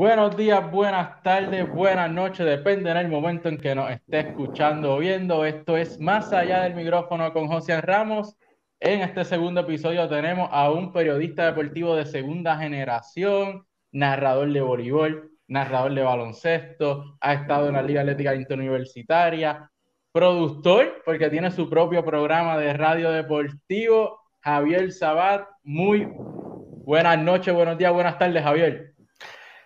Buenos días, buenas tardes, buenas noches, depende del momento en que nos esté escuchando o viendo. Esto es Más allá del micrófono con José Ramos. En este segundo episodio tenemos a un periodista deportivo de segunda generación, narrador de voleibol, narrador de baloncesto, ha estado en la Liga Atlética Interuniversitaria, productor, porque tiene su propio programa de radio deportivo, Javier Sabat. Muy buenas noches, buenos días, buenas tardes, Javier.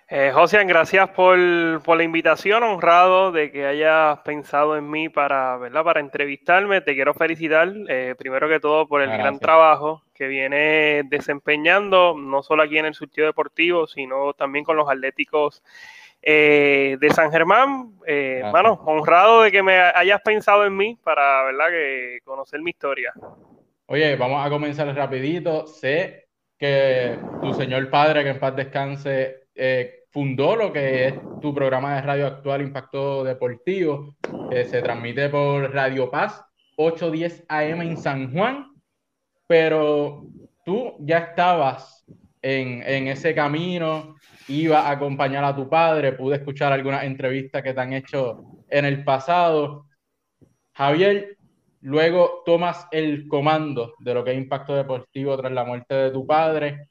Eh, José, gracias por, la invitación, honrado de que hayas pensado en mí para, ¿verdad? para entrevistarme. Te quiero felicitar, eh, primero que todo, por el gran trabajo que viene desempeñando, no solo aquí en el surtido deportivo, sino también con los atléticos eh, de San Germán. Eh, honrado de que me hayas pensado en mí para, ¿verdad?, que conocer mi historia. Oye, vamos a comenzar rapidito. Sé que tu señor padre, que en paz descanse, eh, fundó lo que es tu programa de radio actual Impacto Deportivo, que se transmite por Radio Paz, 810 AM en San Juan, pero tú ya estabas en, en ese camino, iba a acompañar a tu padre, pude escuchar algunas entrevistas que te han hecho en el pasado. Javier, luego tomas el comando de lo que es Impacto Deportivo tras la muerte de tu padre.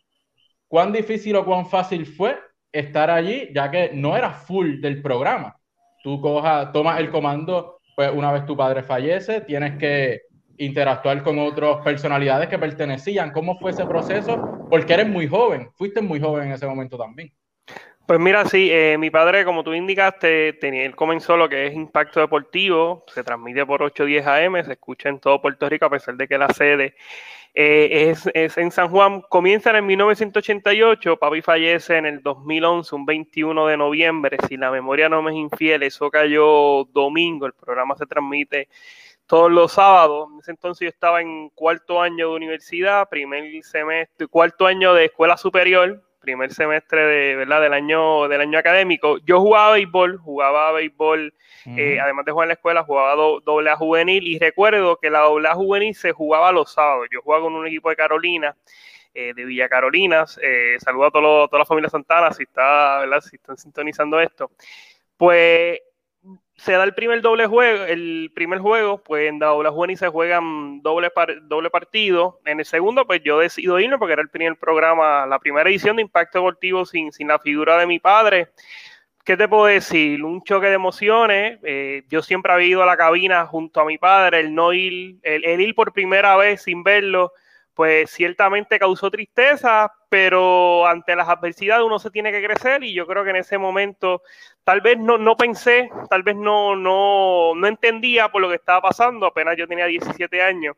¿Cuán difícil o cuán fácil fue estar allí, ya que no era full del programa. Tú cojas, tomas el comando, pues una vez tu padre fallece, tienes que interactuar con otras personalidades que pertenecían. ¿Cómo fue ese proceso? Porque eres muy joven, fuiste muy joven en ese momento también. Pues mira, sí, eh, mi padre, como tú indicaste, tenía, él comenzó lo que es Impacto Deportivo, se transmite por 810 AM, se escucha en todo Puerto Rico, a pesar de que la sede eh, es, en San Juan. Comienza en 1988, papi fallece en el 2011, un 21 de noviembre. Si la memoria no me es infiel, eso cayó domingo. El programa se transmite todos los sábados. En ese entonces yo estaba en cuarto año de universidad, primer semestre, cuarto año de escuela superior, primer semestre de, ¿verdad? del año del año académico. Yo jugaba béisbol, jugaba béisbol eh, además de jugar en la escuela, jugaba doble A juvenil y recuerdo que la doble A juvenil se jugaba los sábados. Yo jugaba con un equipo de Carolina, eh, de Villa Carolinas. Eh, saludo a toda la familia Santana si, está, ¿verdad? si están sintonizando esto. Pues se da el primer doble juego, el primer juego, pues en la doble juvenil se juegan doble, doble partido. En el segundo, pues yo decido irme porque era el primer programa, la primera edición de Impacto Deportivo sin, sin la figura de mi padre. ¿qué te puedo decir? Un choque de emociones. Eh, yo siempre había ido a la cabina junto a mi padre, el no ir, el, ir por primera vez sin verlo, pues ciertamente causó tristeza, pero ante las adversidades uno se tiene que crecer y yo creo que en ese momento tal vez no, no pensé, tal vez no, no, no entendía por lo que estaba pasando, apenas yo tenía 17 años.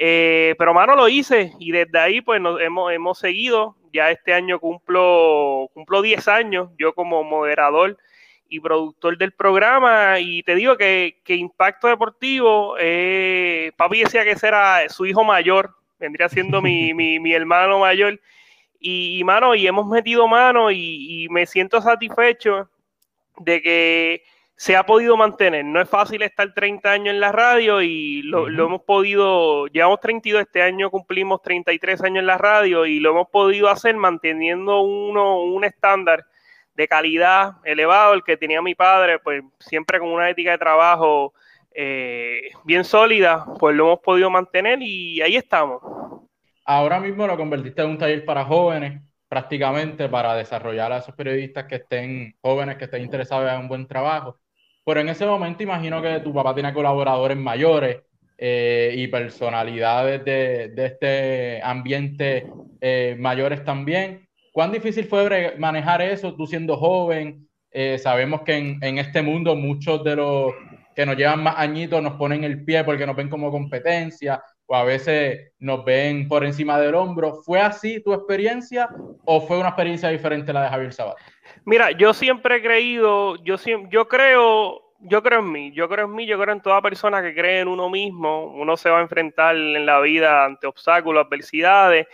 Eh, pero mano lo hice y desde ahí pues nos hemos, hemos seguido. Ya este año cumplo, cumplo 10 años yo como moderador y productor del programa y te digo que, que Impacto Deportivo, eh, papi decía que ese era su hijo mayor, vendría siendo mi, mi, mi hermano mayor. Y, mano, y hemos metido mano y, y me siento satisfecho de que se ha podido mantener. No es fácil estar 30 años en la radio y lo, hemos podido, llevamos 32, este año cumplimos 33 años en la radio y lo hemos podido hacer manteniendo uno, un estándar de calidad elevado, el que tenía mi padre, pues siempre con una ética de trabajo eh, bien sólida, pues lo hemos podido mantener y ahí estamos. Ahora mismo lo convertiste en un taller para jóvenes, prácticamente para desarrollar a esos periodistas que estén jóvenes, que estén interesados en un buen trabajo. Pero en ese momento imagino que tu papá tiene colaboradores mayores eh, y personalidades de, de este ambiente eh, mayores también. ¿Cuán difícil fue manejar eso tú siendo joven? Sabemos que en, en, este mundo muchos de los que nos llevan más añitos nos ponen el pie porque nos ven como competencia o a veces nos ven por encima del hombro. ¿Fue así tu experiencia o fue una experiencia diferente la de Javier Sabat? Mira, yo siempre he creído, yo, yo creo, yo creo en mí, yo creo en mí, yo creo en toda persona que cree en uno mismo. Uno se va a enfrentar en la vida ante obstáculos, adversidades,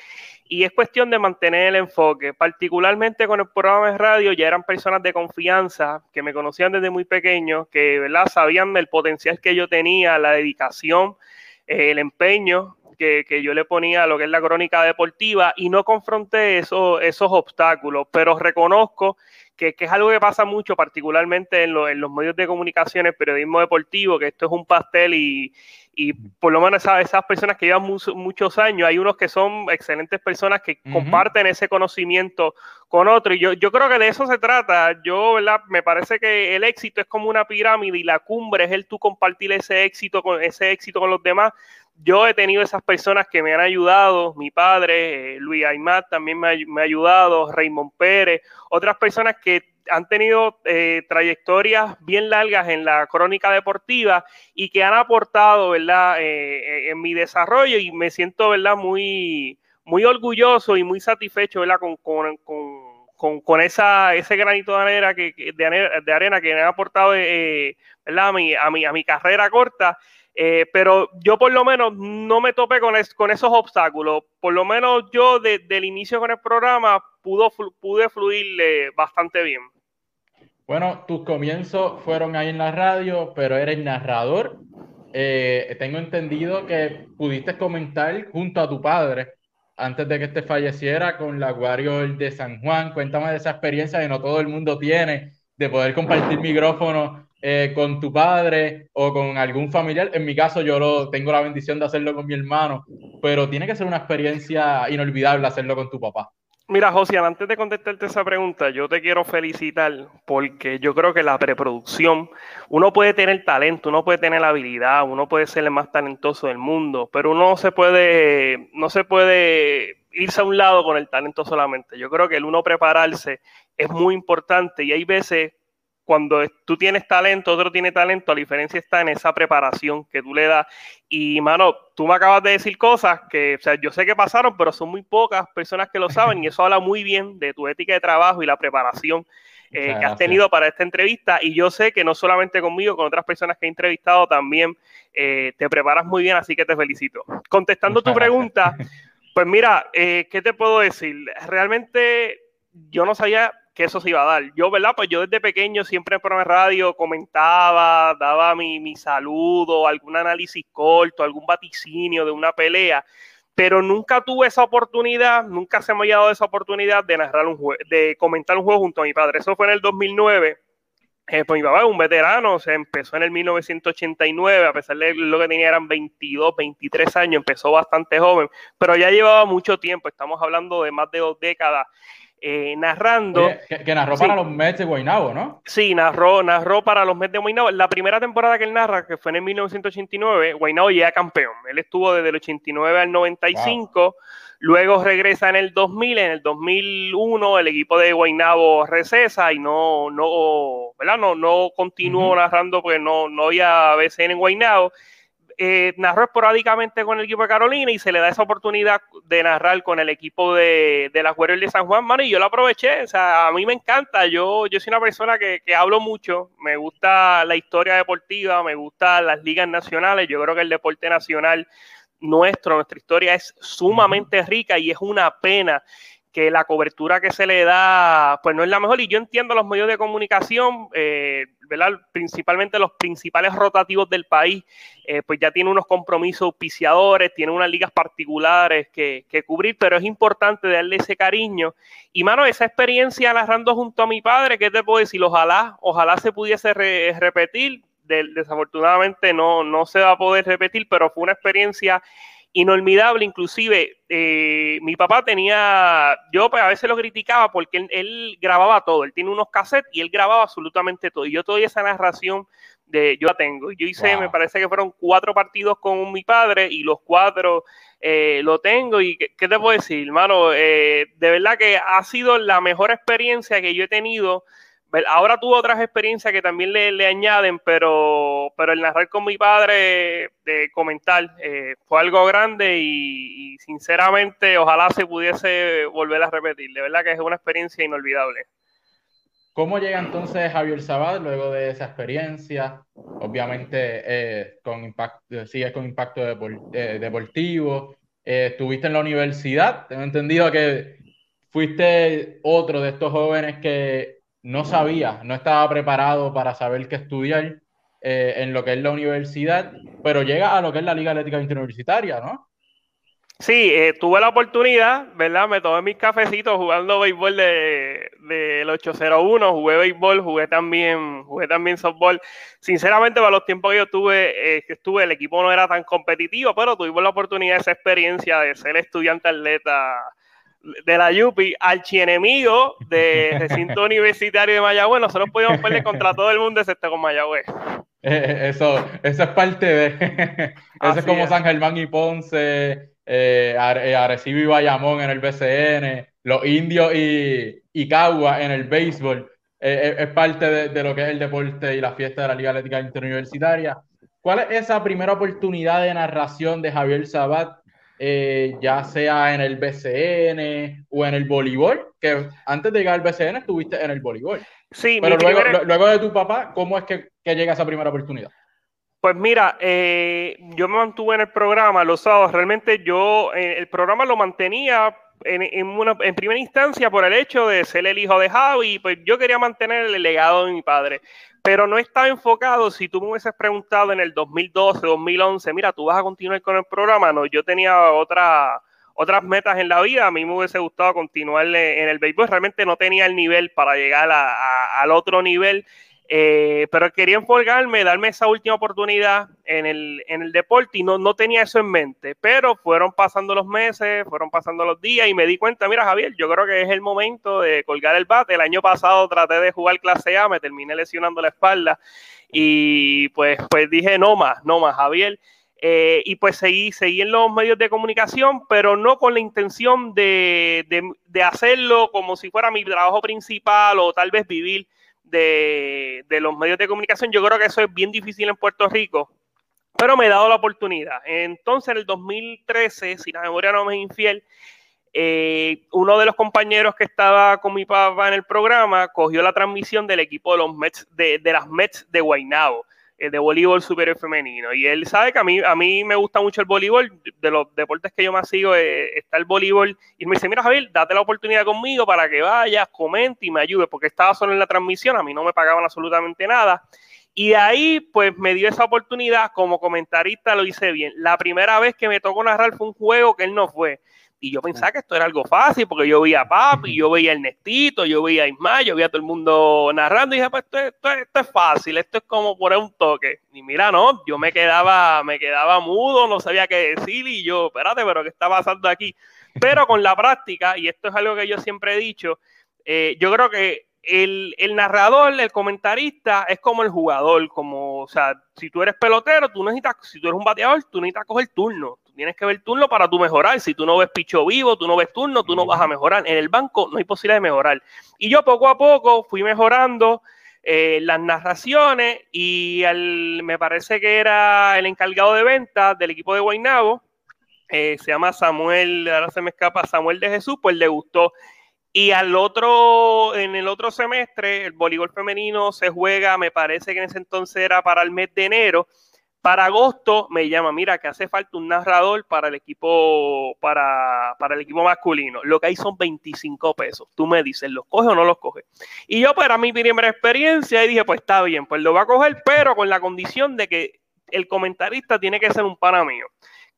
y es cuestión de mantener el enfoque. Particularmente con el programa de radio, ya eran personas de confianza que me conocían desde muy pequeño, que sabían del potencial que yo tenía, la dedicación eh, el empeño que, yo le ponía a lo que es la crónica deportiva y no confronté esos obstáculos, pero reconozco que, es algo que pasa mucho, particularmente en, en los medios de comunicación, el periodismo deportivo, que esto es un pastel y, y por lo menos esas, esas personas que llevan muchos años, hay unos que son excelentes personas que comparten ese conocimiento con otros. Y yo, yo creo que de eso se trata. Yo, ¿verdad? Me parece que el éxito es como una pirámide y la cumbre es el tú compartir ese éxito con, ese éxito con los demás. Yo he tenido esas personas que me han ayudado, mi padre, eh, Luis Aymat también me ha, me ayudado, Raymond Pérez, otras personas que han tenido eh, trayectorias bien largas en la crónica deportiva y que han aportado, ¿verdad?, eh, en mi desarrollo y me siento, ¿verdad?, muy, muy orgulloso y muy satisfecho, ¿verdad?, con, con, con, con esa, ese granito de arena que, de, arena, que han aportado, ¿verdad?, a mi, a, mi, a mi carrera corta. Pero yo por lo menos no me topé con, esos obstáculos. Por lo menos yo desde el inicio con el programa pude fluir bastante bien. Bueno, tus comienzos fueron ahí en la radio, pero eres narrador. Eh, tengo entendido que pudiste comentar junto a tu padre antes de que este falleciera con la Warrior de San Juan. Cuéntame de esa experiencia que no todo el mundo tiene de poder compartir micrófono eh, con tu padre o con algún familiar. En mi caso, yo lo, tengo la bendición de hacerlo con mi hermano, pero tiene que ser una experiencia inolvidable hacerlo con tu papá. Mira, Josian, antes de contestarte esa pregunta, yo te quiero felicitar porque yo creo que la preproducción, uno puede tener talento, uno puede tener habilidad, uno puede ser el más talentoso del mundo, pero uno se puede, no se puede irse a un lado con el talento solamente. Yo creo que el uno prepararse es muy importante y hay veces cuando tú tienes talento, otro tiene talento, la diferencia está en esa preparación que tú le das. Y, mano, tú me acabas de decir cosas que, o sea, yo sé que pasaron, pero son muy pocas personas que lo saben y eso habla muy bien de tu ética de trabajo y la preparación eh, que has tenido para esta entrevista. Y yo sé que no solamente conmigo, con otras personas que he entrevistado también eh, te preparas muy bien, así que te felicito. Contestando tu pregunta, pues mira, eh, ¿qué te puedo decir? Realmente yo no sabía que eso se iba a dar. Yo, ¿verdad? Pues yo desde pequeño siempre en programa radio comentaba, daba mi, mi saludo, algún análisis corto, algún vaticinio de una pelea, pero nunca tuve esa oportunidad, nunca se me había dado esa oportunidad de narrar un juego, de comentar un juego junto a mi padre. Eso fue en el 2009. Eh, pues mi papá es un veterano, se empezó en el 1989, a pesar de lo que tenía eran 22, 23 años, empezó bastante joven, pero ya llevaba mucho tiempo, estamos hablando de más de dos décadas eh, narrando. que, narró para los Mets de Guaynabo, ¿no? Sí, narró, narró para los Mets de Guaynabo. La primera temporada que él narra, que fue en el 1989, Guaynabo ya campeón. Él estuvo desde el 89 al 95. Luego regresa en el 2000. En el 2001 el equipo de Guaynabo recesa y no, no, ¿verdad? no, no continuó narrando porque no, no había BCN en Guaynabo eh, narró esporádicamente con el equipo de Carolina y se le da esa oportunidad de narrar con el equipo de, de las Warriors de San Juan, mano, y yo lo aproveché, o sea, a mí me encanta, yo, yo soy una persona que, que hablo mucho, me gusta la historia deportiva, me gustan las ligas nacionales, yo creo que el deporte nacional nuestro, nuestra historia es sumamente rica y es una pena que la cobertura que se le da, pues no es la mejor. Y yo entiendo los medios de comunicación, eh, principalmente los principales rotativos del país, eh, pues ya tienen unos compromisos auspiciadores, tienen unas ligas particulares que, cubrir, pero es importante darle ese cariño. Y, mano, esa experiencia narrando junto a mi padre, ¿qué te puedo decir? Ojalá, ojalá se pudiese repetir. desafortunadamente no, no se va a poder repetir, pero fue una experiencia inolvidable, inclusive eh, mi papá tenía, yo pues a veces lo criticaba porque él, grababa todo, él tiene unos cassettes y él grababa absolutamente todo, y yo toda esa narración de, yo la tengo, yo hice, me parece que fueron cuatro partidos con mi padre y los cuatro eh, lo tengo. Y ¿qué, te puedo decir, hermano? Eh, de verdad que ha sido la mejor experiencia que yo he tenido Ahora tuvo otras experiencias que también le, añaden, pero, pero el narrar con mi padre, de comentar, eh, fue algo grande y, sinceramente ojalá se pudiese volver a repetir. De verdad que es una experiencia inolvidable. ¿Cómo llega entonces Javier Sabad luego de esa experiencia? Obviamente eh, con impacto, sigues con impacto eh, deportivo. estuviste en la universidad. Tengo entendido que fuiste otro de estos jóvenes que no sabía, no estaba preparado para saber qué estudiar eh, en lo que es la universidad, pero llega a lo que es la Liga Atlética Interuniversitaria, ¿no? Sí, eh, tuve la oportunidad, ¿verdad? Me tomé mis cafecitos jugando béisbol de, del 801, jugué béisbol, jugué también, jugué también softball. Sinceramente, para los tiempos que yo tuve, eh, estuve, el equipo no era tan competitivo, pero tuvimos la oportunidad, esa experiencia de ser estudiante atleta de la Yupi, archienemigo de recinto universitario de Mayagüez. Nosotros podíamos perder contra todo el mundo excepto con Mayagüez. Eh, eso, eso es parte de. eso es como San Germán y Ponce, eh, eh, Arecibo y Bayamón en el BCN, los indios y, y Cagua en el béisbol. es parte de, de, lo que es el deporte y la fiesta de la Liga Atlética Interuniversitaria. ¿Cuál es esa primera oportunidad de narración de Javier Sabat eh, ya sea en el BCN o en el voleibol, que antes de llegar al BCN estuviste en el voleibol. Sí, pero luego, luego de tu papá, ¿cómo es que, que llega esa primera oportunidad? Pues mira, eh, yo me mantuve en el programa los sábados. Realmente yo eh, el programa lo mantenía en, en, una, en, primera instancia por el hecho de ser el hijo de Javi. Pues yo quería mantener el legado de mi padre pero no estaba enfocado. Si tú me hubieses preguntado en el 2012, 2011, mira, tú vas a continuar con el programa, no, yo tenía otra, otras metas en la vida. A mí me hubiese gustado continuar en el béisbol. Realmente no tenía el nivel para llegar al otro nivel eh, pero quería enfocarme, darme esa última oportunidad en el, en el deporte y no, no tenía eso en mente. Pero fueron pasando los meses, fueron pasando los días y me di cuenta, mira Javier, yo creo que es el momento de colgar el bate. El año pasado traté de jugar clase A, me terminé lesionando la espalda y pues, pues dije, no más, no más, Javier. Eh, y pues seguí, seguí en los medios de comunicación, pero no con la intención de, de, de hacerlo como si fuera mi trabajo principal o tal vez vivir de, los medios de comunicación. Yo creo que eso es bien difícil en Puerto Rico, pero me he dado la oportunidad. Entonces, en el 2013, si la memoria no me es infiel, eh, uno de los compañeros que estaba con mi papá en el programa cogió la transmisión del equipo de los Mets, de, de las Mets de Guaynabo. Eh, de voleibol superior femenino. Y él sabe que a mí, a mí me gusta mucho el voleibol, de los deportes que yo más sigo eh, está el voleibol. Y me dice, mira Javier, date la oportunidad conmigo para que vayas, comente y me ayude, porque estaba solo en la transmisión, a mí no me pagaban absolutamente nada. Y de ahí, pues me dio esa oportunidad como comentarista, lo hice bien. La primera vez que me tocó narrar fue un juego que él no fue. Y yo pensaba que esto era algo fácil, porque yo veía a Papi, yo veía a Ernestito, yo veía a Ismael, yo veía a todo el mundo narrando, y dije, pues esto, esto, es fácil, esto es como poner un toque. Y mira, no, yo me quedaba, me quedaba mudo, no sabía qué decir, y yo, espérate, pero ¿qué está pasando aquí? Pero con la práctica, y esto es algo que yo siempre he dicho, eh, yo creo que el, el, narrador, el comentarista, es como el jugador, como, o sea, si tú eres pelotero, tú necesitas, si tú eres un bateador, tú necesitas coger turno tienes que ver turno para tú mejorar. Si tú no ves picho vivo, tú no ves turno, tú no vas a mejorar. En el banco no hay posibilidad de mejorar. Y yo poco a poco fui mejorando eh, las narraciones y me parece que era el encargado de ventas del equipo de Guaynabo, eh, se llama Samuel, ahora se me escapa, Samuel de Jesús, pues le gustó. Y al otro, en el otro semestre, el voleibol femenino se juega, me parece que en ese entonces era para el mes de enero, para agosto me llama, mira, que hace falta un narrador para el equipo, para, para el equipo masculino. Lo que hay son 25 pesos. Tú me dices, ¿los coge o no los coge? Y yo, para mi primera experiencia, y dije, pues está bien, pues lo va a coger, pero con la condición de que el comentarista tiene que ser un pana mío,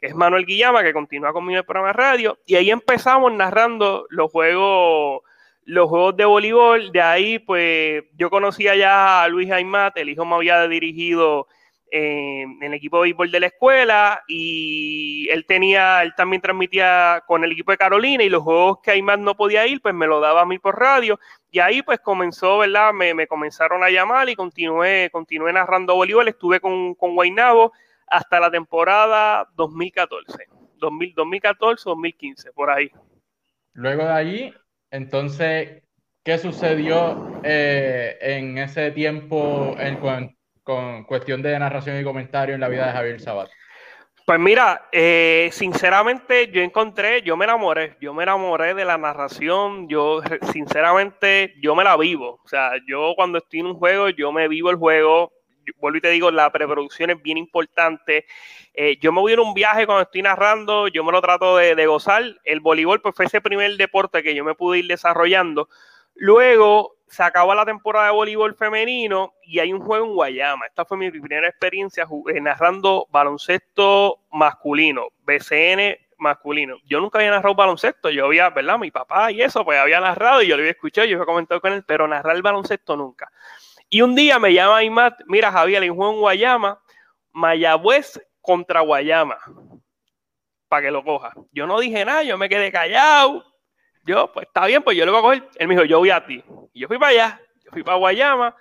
es Manuel Guillama, que continúa conmigo en el programa de radio. Y ahí empezamos narrando los juegos los juegos de voleibol. De ahí, pues, yo conocía ya a Luis Aymat, el hijo me había dirigido en, el equipo de béisbol de la escuela y él tenía, él también transmitía con el equipo de Carolina y los juegos que más no podía ir, pues me lo daba a mí por radio y ahí pues comenzó, ¿verdad? Me, me comenzaron a llamar y continué, continué narrando voleibol, estuve con, con Guaynabo hasta la temporada 2014, 2014, 2015, por ahí. Luego de ahí, entonces, ¿qué sucedió eh, en ese tiempo en, con cuestión de narración y comentario en la vida de Javier Sabat? Pues mira, eh, sinceramente yo encontré, yo me enamoré, yo me enamoré de la narración, yo sinceramente yo me la vivo, o sea, yo cuando estoy en un juego, yo me vivo el juego, vuelvo y te digo, la preproducción es bien importante, eh, yo me voy en un viaje cuando estoy narrando, yo me lo trato de, de gozar, el voleibol pues fue ese primer deporte que yo me pude ir desarrollando, luego se acaba la temporada de voleibol femenino y hay un juego en Guayama. Esta fue mi primera experiencia eh, narrando baloncesto masculino, BCN masculino. Yo nunca había narrado baloncesto, yo había, ¿verdad? Mi papá y eso, pues había narrado y yo lo había escuchado, yo había comentado con él, pero narrar el baloncesto nunca. Y un día me llama Imat, mira Javier, un juego en Guayama, Mayagüez contra Guayama, para que lo coja. Yo no dije nada, yo me quedé callado. Yo, pues está bien, pues yo lo voy a coger. Él me dijo, yo voy a ti. Y yo fui para allá, yo fui para Guayama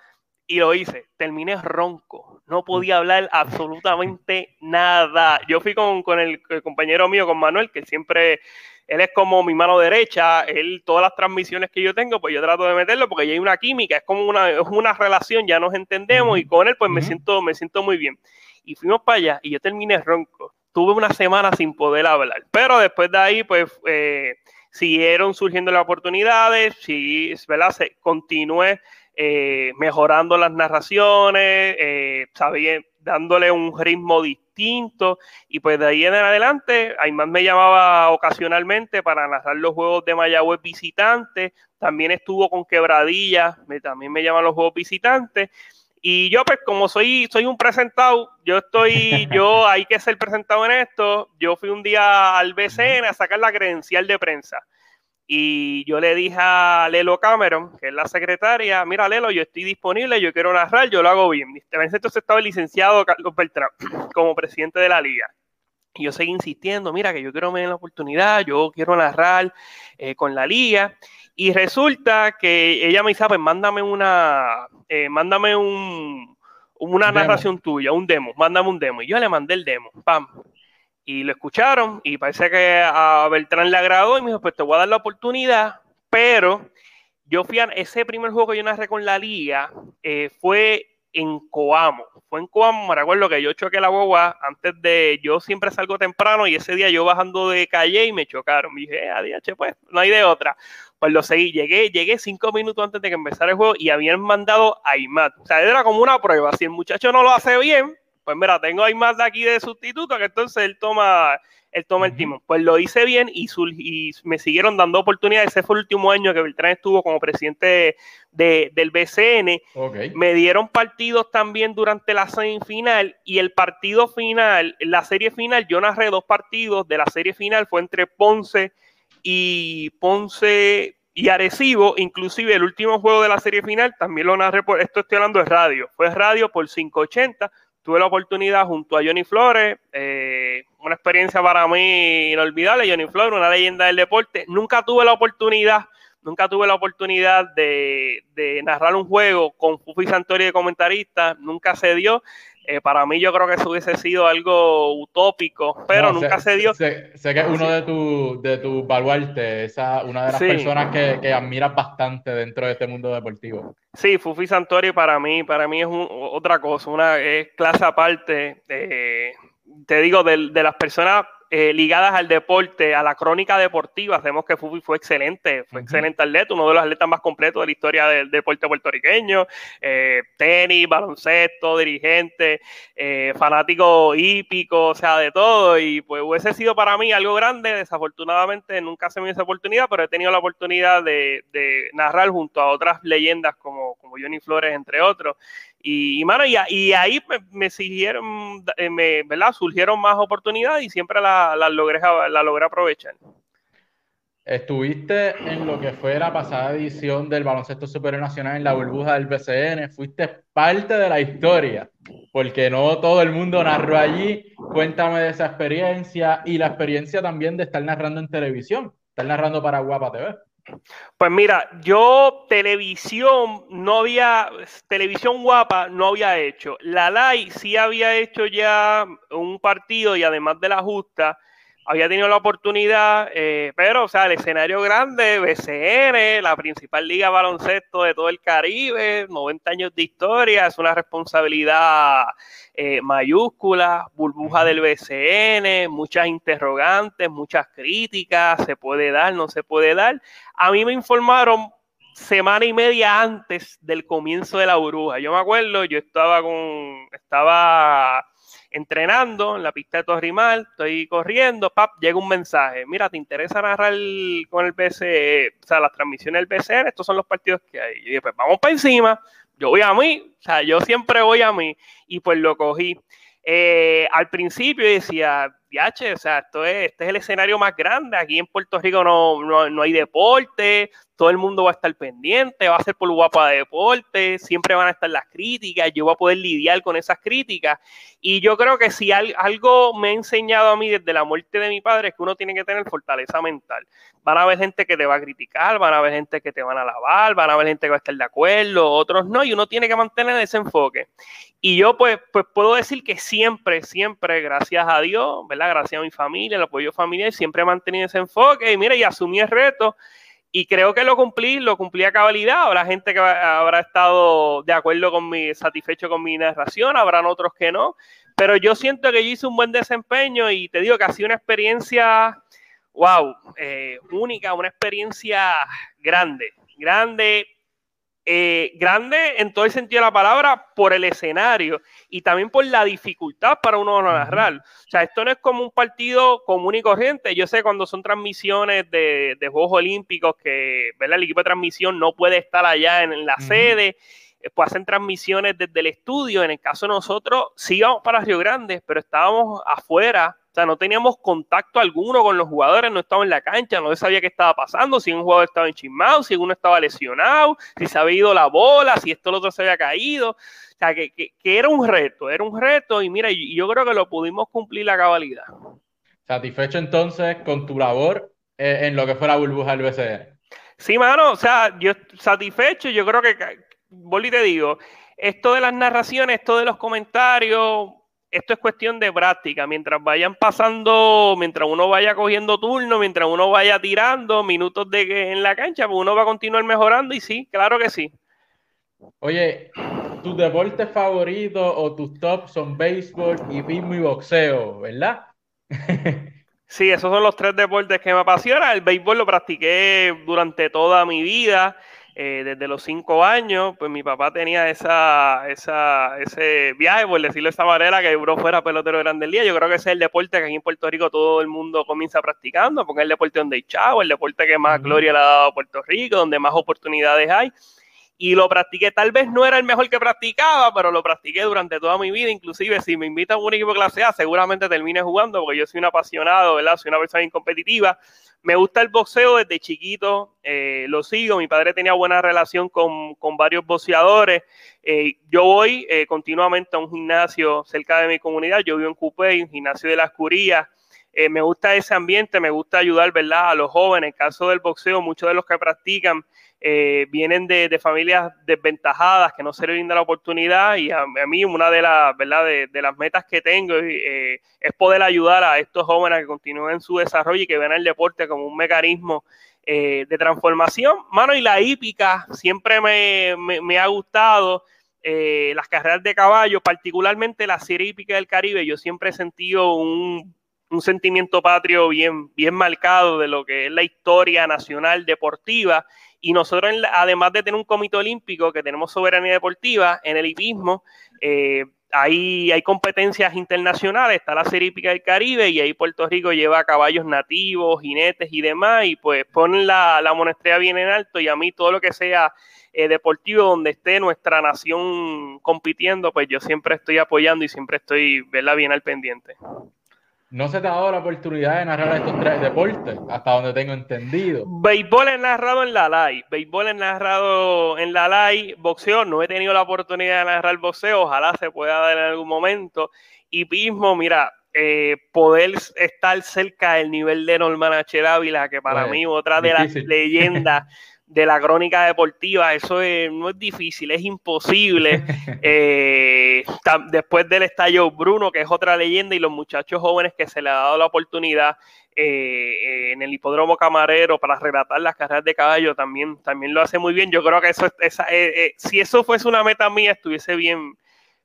y lo hice. Terminé ronco, no podía hablar absolutamente nada. Yo fui con, el, compañero mío, con Manuel, que siempre él es como mi mano derecha, él, todas las transmisiones que yo tengo, pues yo trato de meterlo porque ya hay una química, es como una, es una relación, ya nos entendemos y con él pues me siento, me siento muy bien. Y fuimos para allá y yo terminé ronco. Tuve una semana sin poder hablar, pero después de ahí pues eh, siguieron surgiendo las oportunidades, sí, ¿verdad? Se, continué eh, mejorando las narraciones, eh, dándole un ritmo distinto y pues de ahí en adelante Ayman me llamaba ocasionalmente para narrar los juegos de Mayagüez visitantes, también estuvo con Quebradilla, también me llaman los juegos visitantes y yo pues como soy, soy un presentado, yo estoy, yo hay que ser presentado en esto, yo fui un día al BCN a sacar la credencial de prensa y yo le dije a Lelo Cameron, que es la secretaria, mira Lelo, yo estoy disponible, yo quiero narrar, yo lo hago bien. Entonces estaba el licenciado Carlos Beltrán como presidente de la liga. Y yo seguí insistiendo, mira que yo quiero ver la oportunidad, yo quiero narrar eh, con la liga. Y resulta que ella me dice, ah, pues mándame una, eh, mándame un, una narración tuya, un demo, mándame un demo. Y yo le mandé el demo, pam y lo escucharon y parece que a Beltrán le agradó y me dijo, pues te voy a dar la oportunidad, pero yo fui a ese primer juego que yo narré con la liga, eh, fue en Coamo, fue en Coamo, me recuerdo que yo choqué la guagua antes de, yo siempre salgo temprano y ese día yo bajando de calle y me chocaron, me dije, adiós, eh, pues no hay de otra, pues lo seguí, llegué, llegué cinco minutos antes de que empezara el juego y habían mandado a Imat, o sea, era como una prueba, si el muchacho no lo hace bien, pues mira, tengo ahí más de aquí de sustituto, que entonces él toma, él toma el timón. Pues lo hice bien y, me siguieron dando oportunidades. Ese fue el último año que Beltrán estuvo como presidente del BCN. Me dieron partidos también durante la semifinal y el partido final, la serie final, yo narré dos partidos de la serie final, fue entre Ponce y Ponce y Arecibo, inclusive el último juego de la serie final, también lo narré por, esto estoy hablando de radio, fue radio por 580 tuve la oportunidad junto a Johnny Flores, eh, una experiencia para mí inolvidable, Johnny Flores, una leyenda del deporte. Nunca tuve la oportunidad, nunca tuve la oportunidad de, narrar un juego con Fufi Santori de comentarista, nunca se dio. Eh, para mí yo creo que eso hubiese sido algo utópico, pero nunca se dio. Sé, que es uno de tus de tu baluartes, esa, una de las personas que, que, admiras bastante dentro de este mundo deportivo. Sí, Fufi Santori para mí, para mí es otra cosa, una es clase aparte. Eh, te digo, de, de las personas eh, ligadas al deporte, a la crónica deportiva. Sabemos que Fufi fue excelente, fue excelente atleta, uno de los atletas más completos de la historia del deporte puertorriqueño. Eh, tenis, baloncesto, dirigente, eh, fanático hípico, o sea, de todo. Y pues hubiese sido para mí algo grande. Desafortunadamente nunca se me dio esa oportunidad, pero he tenido la oportunidad de, de narrar junto a otras leyendas como, como Johnny Flores, entre otros. Y, y, ahí me, siguieron, eh, me, ¿verdad? Surgieron más oportunidades y siempre las la logré, la logré aprovechar. Estuviste en lo que fue la pasada edición del Baloncesto Superior Nacional en la burbuja del BCN, fuiste parte de la historia, porque no todo el mundo narró allí. Cuéntame de esa experiencia y la experiencia también de estar narrando en televisión, estar narrando para Guapa TV. Pues mira, yo televisión no había, televisión guapa no había hecho. La LAI sí había hecho ya un partido y además de la justa, había tenido la oportunidad, eh, pero, o sea, el escenario grande, BCN, la principal liga baloncesto de todo el Caribe, 90 años de historia, es una responsabilidad eh, mayúscula, burbuja del BCN, muchas interrogantes, muchas críticas, se puede dar, no se puede dar. A mí me informaron semana y media antes del comienzo de la burbuja. Yo me acuerdo, yo estaba con, estaba entrenando en la pista de Torrimal, estoy corriendo, pap, llega un mensaje, mira, ¿te interesa narrar con el BCE, o sea, las transmisiones del BCN? Estos son los partidos que hay. Y dije, pues vamos para encima, yo voy a mí, o sea, yo siempre voy a mí, y pues lo cogí. Eh, al principio decía, viache, o sea, esto es, este es el escenario más grande. Aquí en Puerto Rico no, no, no hay deporte, todo el mundo va a estar pendiente, va a ser por guapa de deporte, siempre van a estar las críticas, yo voy a poder lidiar con esas críticas. Y yo creo que si algo me ha enseñado a mí desde la muerte de mi padre es que uno tiene que tener fortaleza mental. Van a haber gente que te va a criticar, van a haber gente que te van a alabar, van a haber gente que va a estar de acuerdo, otros no, y uno tiene que mantener ese enfoque. Y yo pues, pues puedo decir que siempre, siempre, gracias a Dios, ¿verdad? Gracias a mi familia, el apoyo familiar, siempre he mantenido ese enfoque y mira, y asumí el reto y creo que lo cumplí, lo cumplí a cabalidad. Habrá gente que habrá estado de acuerdo con mi, satisfecho con mi narración, habrán otros que no. Pero yo siento que yo hice un buen desempeño y te digo que ha sido una experiencia, wow, eh, única, una experiencia grande, grande eh, grande en todo el sentido de la palabra por el escenario y también por la dificultad para uno narrar. O sea, esto no es como un partido común y corriente. Yo sé cuando son transmisiones de, Juegos Olímpicos que el equipo de transmisión no puede estar allá en, la sede eh, pues hacen transmisiones desde el estudio. En el caso de nosotros, sí íbamos para Río Grande, pero estábamos afuera o sea, no teníamos contacto alguno con los jugadores, no estaba en la cancha, no sabía qué estaba pasando, si un jugador estaba enchismado, si uno estaba lesionado, si se había ido la bola, si esto lo otro se había caído. O sea, que, era un reto, era un reto y mira, yo creo que lo pudimos cumplir la cabalidad. Satisfecho entonces con tu labor eh, en lo que fue la burbuja del BCR. Sí, mano, o sea, yo satisfecho, yo creo que, y te digo, esto de las narraciones, esto de los comentarios, esto es cuestión de práctica. Mientras vayan pasando, mientras uno vaya cogiendo turno, mientras uno vaya tirando minutos de en la cancha, pues uno va a continuar mejorando y sí, claro que sí. Oye, tus deportes favoritos o tus tops son béisbol, y hipismo y boxeo, ¿verdad? sí, esos son los tres deportes que me apasionan. El béisbol lo practiqué durante toda mi vida. Eh, desde los cinco años, pues mi papá tenía esa, esa, ese viaje, por decirlo de esa manera, que bro fuera pelotero grande el día. Yo creo que ese es el deporte que aquí en Puerto Rico todo el mundo comienza practicando, porque es el deporte donde hay chavo, el deporte que más gloria le ha dado a Puerto Rico, donde más oportunidades hay y lo practiqué. Tal vez no era el mejor que practicaba, pero lo practiqué durante toda mi vida. Inclusive si me invitan a un equipo clase A, seguramente termine jugando porque yo soy un apasionado, ¿verdad? Soy una persona incompetitiva. Me gusta el boxeo desde chiquito, eh, lo sigo. Mi padre tenía buena relación con, varios boxeadores. Eh, yo voy eh, continuamente a un gimnasio cerca de mi comunidad. Yo vivo en Cupé, un gimnasio de las Curías. Me gusta ese ambiente, me gusta ayudar, ¿verdad? A los jóvenes. En el caso del boxeo, muchos de los que practican vienen de, familias desventajadas que no se les brinda la oportunidad y a, mí una de, las ¿verdad? De, las metas que tengo es poder ayudar a estos jóvenes que continúen su desarrollo y que vean el deporte como un mecanismo eh, de transformación. Mano, y la hípica siempre me, ha gustado. Eh, las carreras de caballo, particularmente la serie hípica del Caribe, yo siempre he sentido un, sentimiento patrio bien, bien marcado de lo que es la historia nacional deportiva. Y nosotros, además de tener un comité olímpico que tenemos soberanía deportiva en el hipismo, eh, hay, hay competencias internacionales, está la Serie Hípica del Caribe y ahí Puerto Rico lleva caballos nativos, jinetes y demás, y pues ponen la, la bien en alto y a mí todo lo que sea eh, deportivo donde esté nuestra nación compitiendo, pues yo siempre estoy apoyando y siempre estoy verla bien al pendiente. No se te ha dado la oportunidad de narrar estos tres deportes, hasta donde tengo entendido. Béisbol he narrado en la live, béisbol he narrado en la live, boxeo no he tenido la oportunidad de narrar boxeo, ojalá se pueda dar en algún momento. Y pismo, mira, eh, poder estar cerca del nivel de Norman H. Ávila, que para mí otra de las leyendas de la crónica deportiva, eso no es difícil, es imposible. Eh, después del estallo Bruno, que es otra leyenda, y los muchachos jóvenes que se le ha dado la oportunidad eh, en el hipódromo camarero para relatar las carreras de caballo, también, también lo hace muy bien. Yo creo que eso, esa, eh, si eso fuese una meta mía, estuviese bien,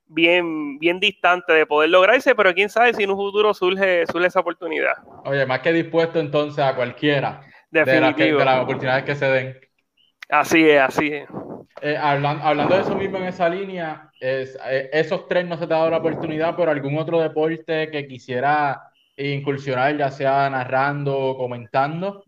bien, bien distante de poder lograrse, pero quién sabe si en un futuro surge, surge esa oportunidad. Oye, más que dispuesto entonces a cualquiera de, de las oportunidades que se den. Así es, así es. Eh, hablando, de eso mismo en esa línea, es, eh, esos tres no se te ha dado la oportunidad por algún otro deporte que quisiera incursionar, ya sea narrando o comentando.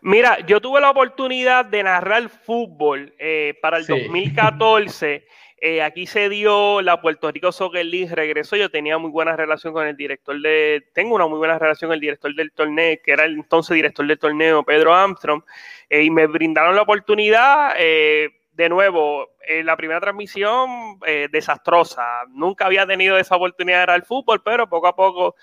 Mira, yo tuve la oportunidad de narrar fútbol eh, para el 2014 Eh, aquí se dio la Puerto Rico Soccer League, regresó, yo tenía muy buena relación con el director de, tengo una muy buena relación con el director del torneo, que era el entonces director del torneo, Pedro Armstrong, eh, y me brindaron la oportunidad, eh, de nuevo, la primera transmisión desastrosa, nunca había tenido esa oportunidad de ir al fútbol, pero poco a poco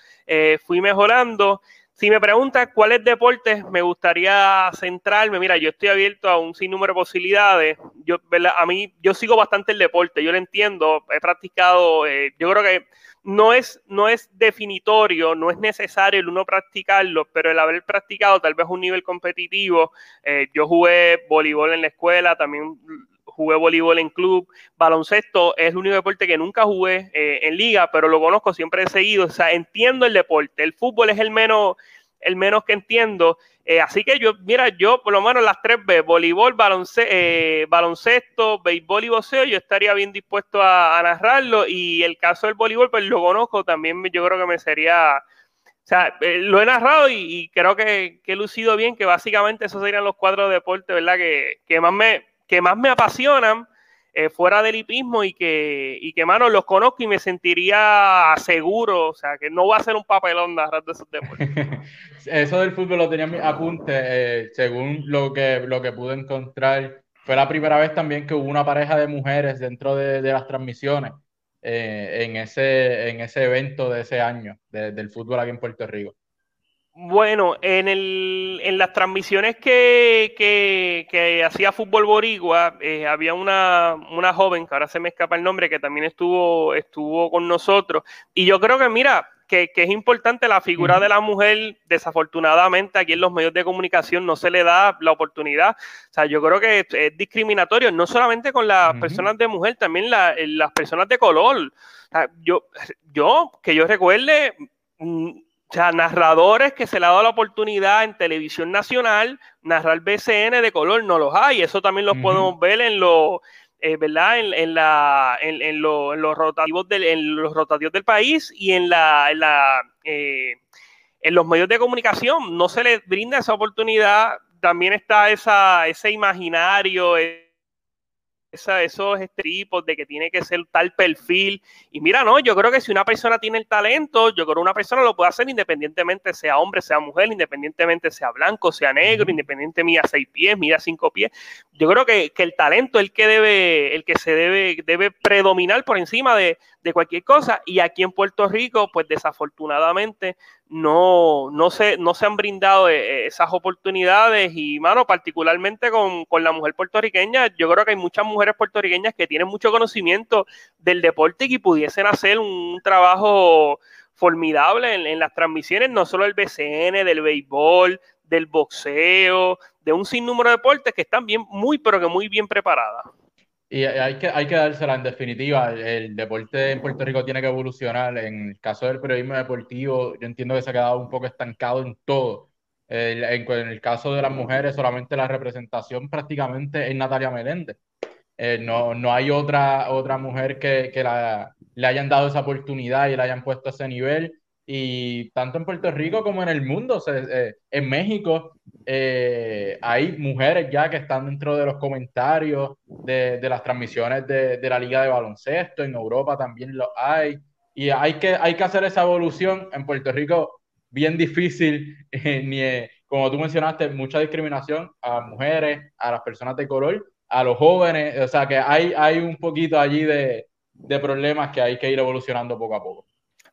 fui mejorando. Si me preguntas cuáles deportes me gustaría centrarme, mira, yo estoy abierto a un sinnúmero de posibilidades. Yo, a mí, yo sigo bastante el deporte, yo lo entiendo, he practicado, eh, yo creo que no es, no es definitorio, no es necesario el uno practicarlo, pero el haber practicado tal vez un nivel competitivo, eh, yo jugué voleibol en la escuela, también jugué voleibol en club, baloncesto es el único deporte que nunca jugué eh, en liga, pero lo conozco, siempre he seguido, o sea, entiendo el deporte, el fútbol es el menos, el menos que entiendo, eh, así que yo, mira, yo por lo menos las tres B, voleibol, eh, baloncesto, béisbol y boxeo, yo estaría bien dispuesto a, narrarlo. Y el caso del voleibol, pues lo conozco, también yo creo que me sería... O sea, lo he narrado y, creo que, que, he lucido bien, que básicamente esos serían los cuatro deportes, ¿verdad? Que, que más me, que más me apasionan eh, fuera del hipismo y que, y que, mano, los conozco y me sentiría seguro, o sea, que no va a ser un papelón narrar de esos deportes. Eso del fútbol lo tenía en mi apunte, eh, según lo que, lo que pude encontrar. Fue la primera vez también que hubo una pareja de mujeres dentro de, las transmisiones eh, en, ese, en ese evento de ese año del fútbol aquí en Puerto Rico. Bueno, en, el, en las transmisiones que, que, hacía Fútbol Boricua, eh, había una, una, joven, que ahora se me escapa el nombre, que también estuvo, estuvo con nosotros. Y yo creo que, mira, que, es importante la figura de la mujer, desafortunadamente aquí en los medios de comunicación no se le da la oportunidad. O sea, yo creo que es, discriminatorio, no solamente con las personas de mujer, también las personas de color. O sea, yo, yo, que yo recuerde mm, o sea, narradores que se le ha dado la oportunidad en televisión nacional, narrar BCN de color, no los hay. Eso también lo podemos ver en los, eh, ¿verdad? En, la, en, los rotativos del, en los rotativos del país y en la, en, la eh, en los medios de comunicación. No se les brinda oportunidad. También está esa, ese imaginario. Eh, esos estereotipos de que tiene que ser tal perfil. Y mira, no, yo creo que si una persona tiene el talento, yo creo que una persona lo puede hacer independientemente sea hombre, sea mujer, independientemente sea blanco, sea negro, independientemente mida seis pies, mida cinco pies. Yo creo que, el talento es el que debe, el que se debe, debe predominar por encima de, de cualquier cosa. Y aquí en Puerto Rico, pues desafortunadamente, no, no, se, no se han brindado eh, esas oportunidades y, mano, particularmente con, la mujer puertorriqueña, yo creo que hay muchas mujeres puertorriqueñas que tienen mucho conocimiento del deporte y que pudiesen hacer un trabajo formidable en, en las transmisiones, no solo del BCN, del béisbol, del boxeo, de un sinnúmero de deportes que están bien, muy, pero que muy bien preparadas. Y hay que, hay que dársela en definitiva. El, deporte en Puerto Rico tiene que evolucionar. En el caso del periodismo deportivo, yo entiendo que se ha quedado un poco estancado en todo. en, el caso de las mujeres, solamente la representación prácticamente es Natalia Meléndez. Eh, no, no hay otra, otra mujer que, que la, le hayan dado esa oportunidad y la hayan puesto a ese nivel y tanto en Puerto Rico como en el mundo, eh, en México, eh, hay mujeres ya que están dentro de los comentarios de, las transmisiones de, la liga de baloncesto, en Europa también lo hay, y hay que, hay que hacer esa evolución. En Puerto Rico, bien difícil, eh, ni, como tú mencionaste, mucha discriminación a mujeres, a las personas de color, a los jóvenes, o sea que hay, hay un poquito allí de, de problemas que hay que ir evolucionando poco a poco.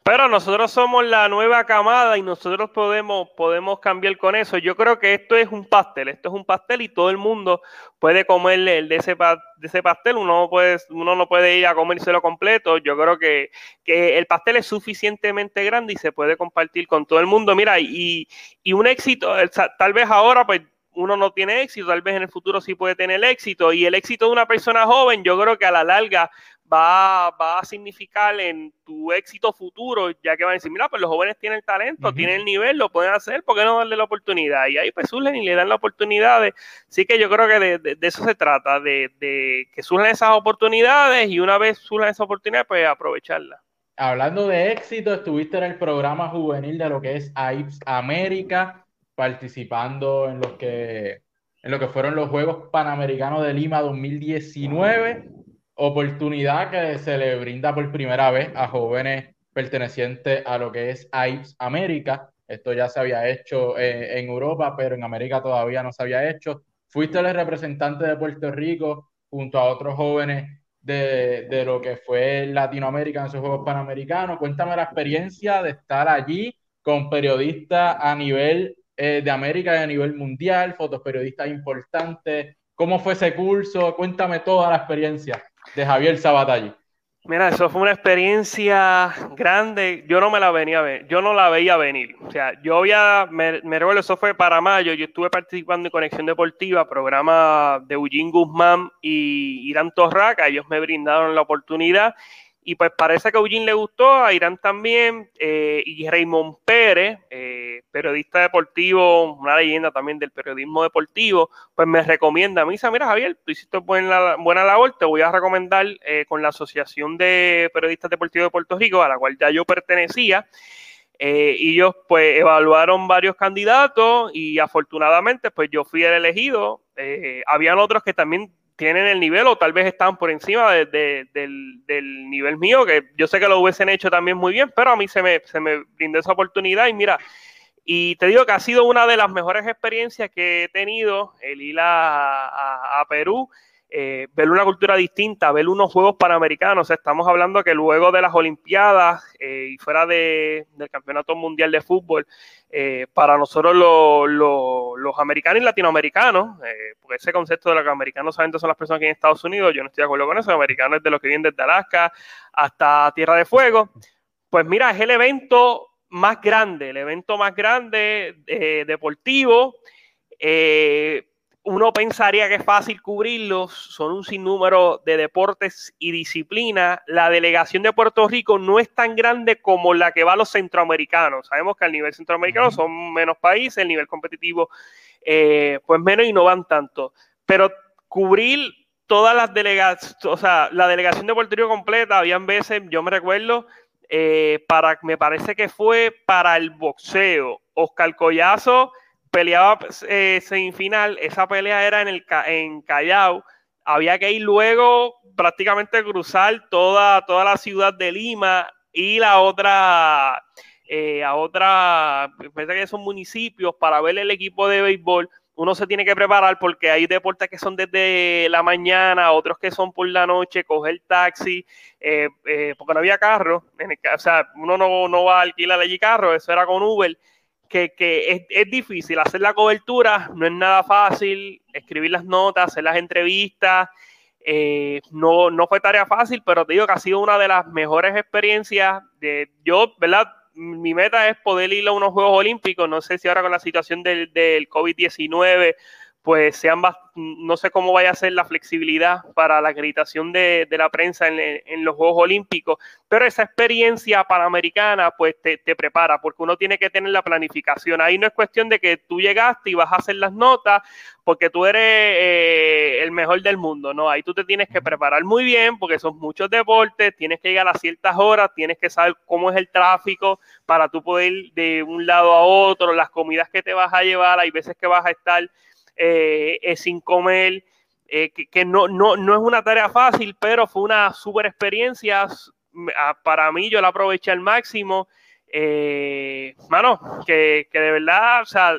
Pero nosotros somos la nueva camada y nosotros podemos, podemos cambiar con eso. Yo creo que esto es un pastel, esto es un pastel y todo el mundo puede comer el de ese, de ese pastel. Uno, puede, uno no puede ir a comérselo completo. Yo creo que, que, el pastel es suficientemente grande y se puede compartir con todo el mundo. Mira, y, y un éxito, tal vez ahora pues uno no tiene éxito, tal vez en el futuro sí puede tener éxito. Y el éxito de una persona joven, yo creo que a la larga va, va a significar en tu éxito futuro, ya que van a decir, mira, pues los jóvenes tienen talento, tienen el nivel, lo pueden hacer, ¿por qué no darle la oportunidad? Y ahí pues surgen y le dan la oportunidad. sí que yo creo que de, eso se trata, de, que surjan esas oportunidades y una vez surjan esas oportunidades, pues aprovecharlas. Hablando de éxito, estuviste en el programa juvenil de lo que es AIPS América, participando en lo que, en lo que fueron los Juegos Panamericanos de Lima 2019 oportunidad que se le brinda por primera vez a jóvenes pertenecientes a lo que es AIPS América. Esto ya se había hecho eh, en Europa, pero en América todavía no se había hecho. Fuiste el representante de Puerto Rico junto a otros jóvenes de, de, lo que fue Latinoamérica en esos Juegos Panamericanos. Cuéntame la experiencia de estar allí con periodistas a nivel eh, de América y a nivel mundial, fotos periodistas importantes. ¿Cómo fue ese curso? Cuéntame toda la experiencia de Javier Sabatallí. Mira, eso fue una experiencia grande. Yo no me la venía a ver, yo no la veía venir. O sea, yo había, me, me recuerdo, eso fue para mayo. Yo estuve participando en Conexión Deportiva, programa de Eugene Guzmán y Irán Torraca. Ellos me brindaron la oportunidad y pues parece que a Eugene le gustó, a Irán también, eh, y Raymond Pérez, eh, periodista deportivo, una leyenda también del periodismo deportivo, pues me recomienda, me dice, mira Javier, tú hiciste buena, labor, te voy a recomendar eh, con la Asociación de Periodistas Deportivos de Puerto Rico, a la cual ya yo pertenecía, y ellos pues evaluaron varios candidatos y afortunadamente pues yo fui el elegido. Habían otros que también tienen el nivel o tal vez están por encima del, nivel mío, que yo sé que lo hubiesen hecho también muy bien, pero a mí se me, se me brindó esa oportunidad y mira, y te digo que ha sido una de las mejores experiencias que he tenido el ir a, a Perú eh, ver una cultura distinta, ver unos Juegos Panamericanos. Estamos hablando que luego de las Olimpiadas eh, y fuera del Campeonato Mundial de Fútbol, eh, para nosotros los americanos y latinoamericanos, porque ese concepto de los americanos solamente son las personas que en Estados Unidos, yo no estoy de acuerdo con eso, los americanos es de los que vienen desde Alaska hasta Tierra de Fuego. Pues mira, es el evento más grande, el evento más grande deportivo. Eh, uno pensaría que es fácil cubrirlos, son un sinnúmero de deportes y disciplinas. La delegación de Puerto Rico no es tan grande como la que va a los centroamericanos. Sabemos que al nivel centroamericano son menos países, el nivel competitivo eh, pues menos y no van tanto. Pero cubrir todas las delegaciones, o sea, la delegación de Puerto Rico completa, habían veces, yo me recuerdo, eh, para, me parece que fue para el boxeo, Oscar Collazo peleaba eh, semifinal, esa pelea era en, el, en Callao, había que ir luego prácticamente cruzar toda, toda la ciudad de Lima y la otra, eh, a otra, parece que son municipios para ver el equipo de béisbol. Uno se tiene que preparar porque hay deportes que son desde la mañana, otros que son por la noche, coger taxi, eh, eh, porque no había carro. o sea, uno no, no va a alquilar allí carro, eso era con Uber que, es, difícil hacer la cobertura, no es nada fácil, escribir las notas, hacer las entrevistas, eh, no, no fue tarea fácil, pero te digo que ha sido una de las mejores experiencias de yo, ¿verdad? Mi meta es poder ir a unos Juegos Olímpicos, no sé si ahora con la situación del, del COVID-19 pues sean no sé cómo vaya a ser la flexibilidad para la acreditación de, la prensa en, los Juegos Olímpicos, pero esa experiencia panamericana pues te, prepara, porque uno tiene que tener la planificación. Ahí no es cuestión de que tú llegaste y vas a hacer las notas porque tú eres eh, el mejor del mundo, no, ahí tú te tienes que preparar muy bien porque son muchos deportes, tienes que llegar a ciertas horas, tienes que saber cómo es el tráfico para tú poder ir de un lado a otro, las comidas que te vas a llevar, hay veces que vas a estar sin comer, eh, que, no, no, no, es una tarea fácil, pero fue una super experiencia. Para mí, yo la aproveché al máximo. Eh, mano, que, que, de verdad, o sea,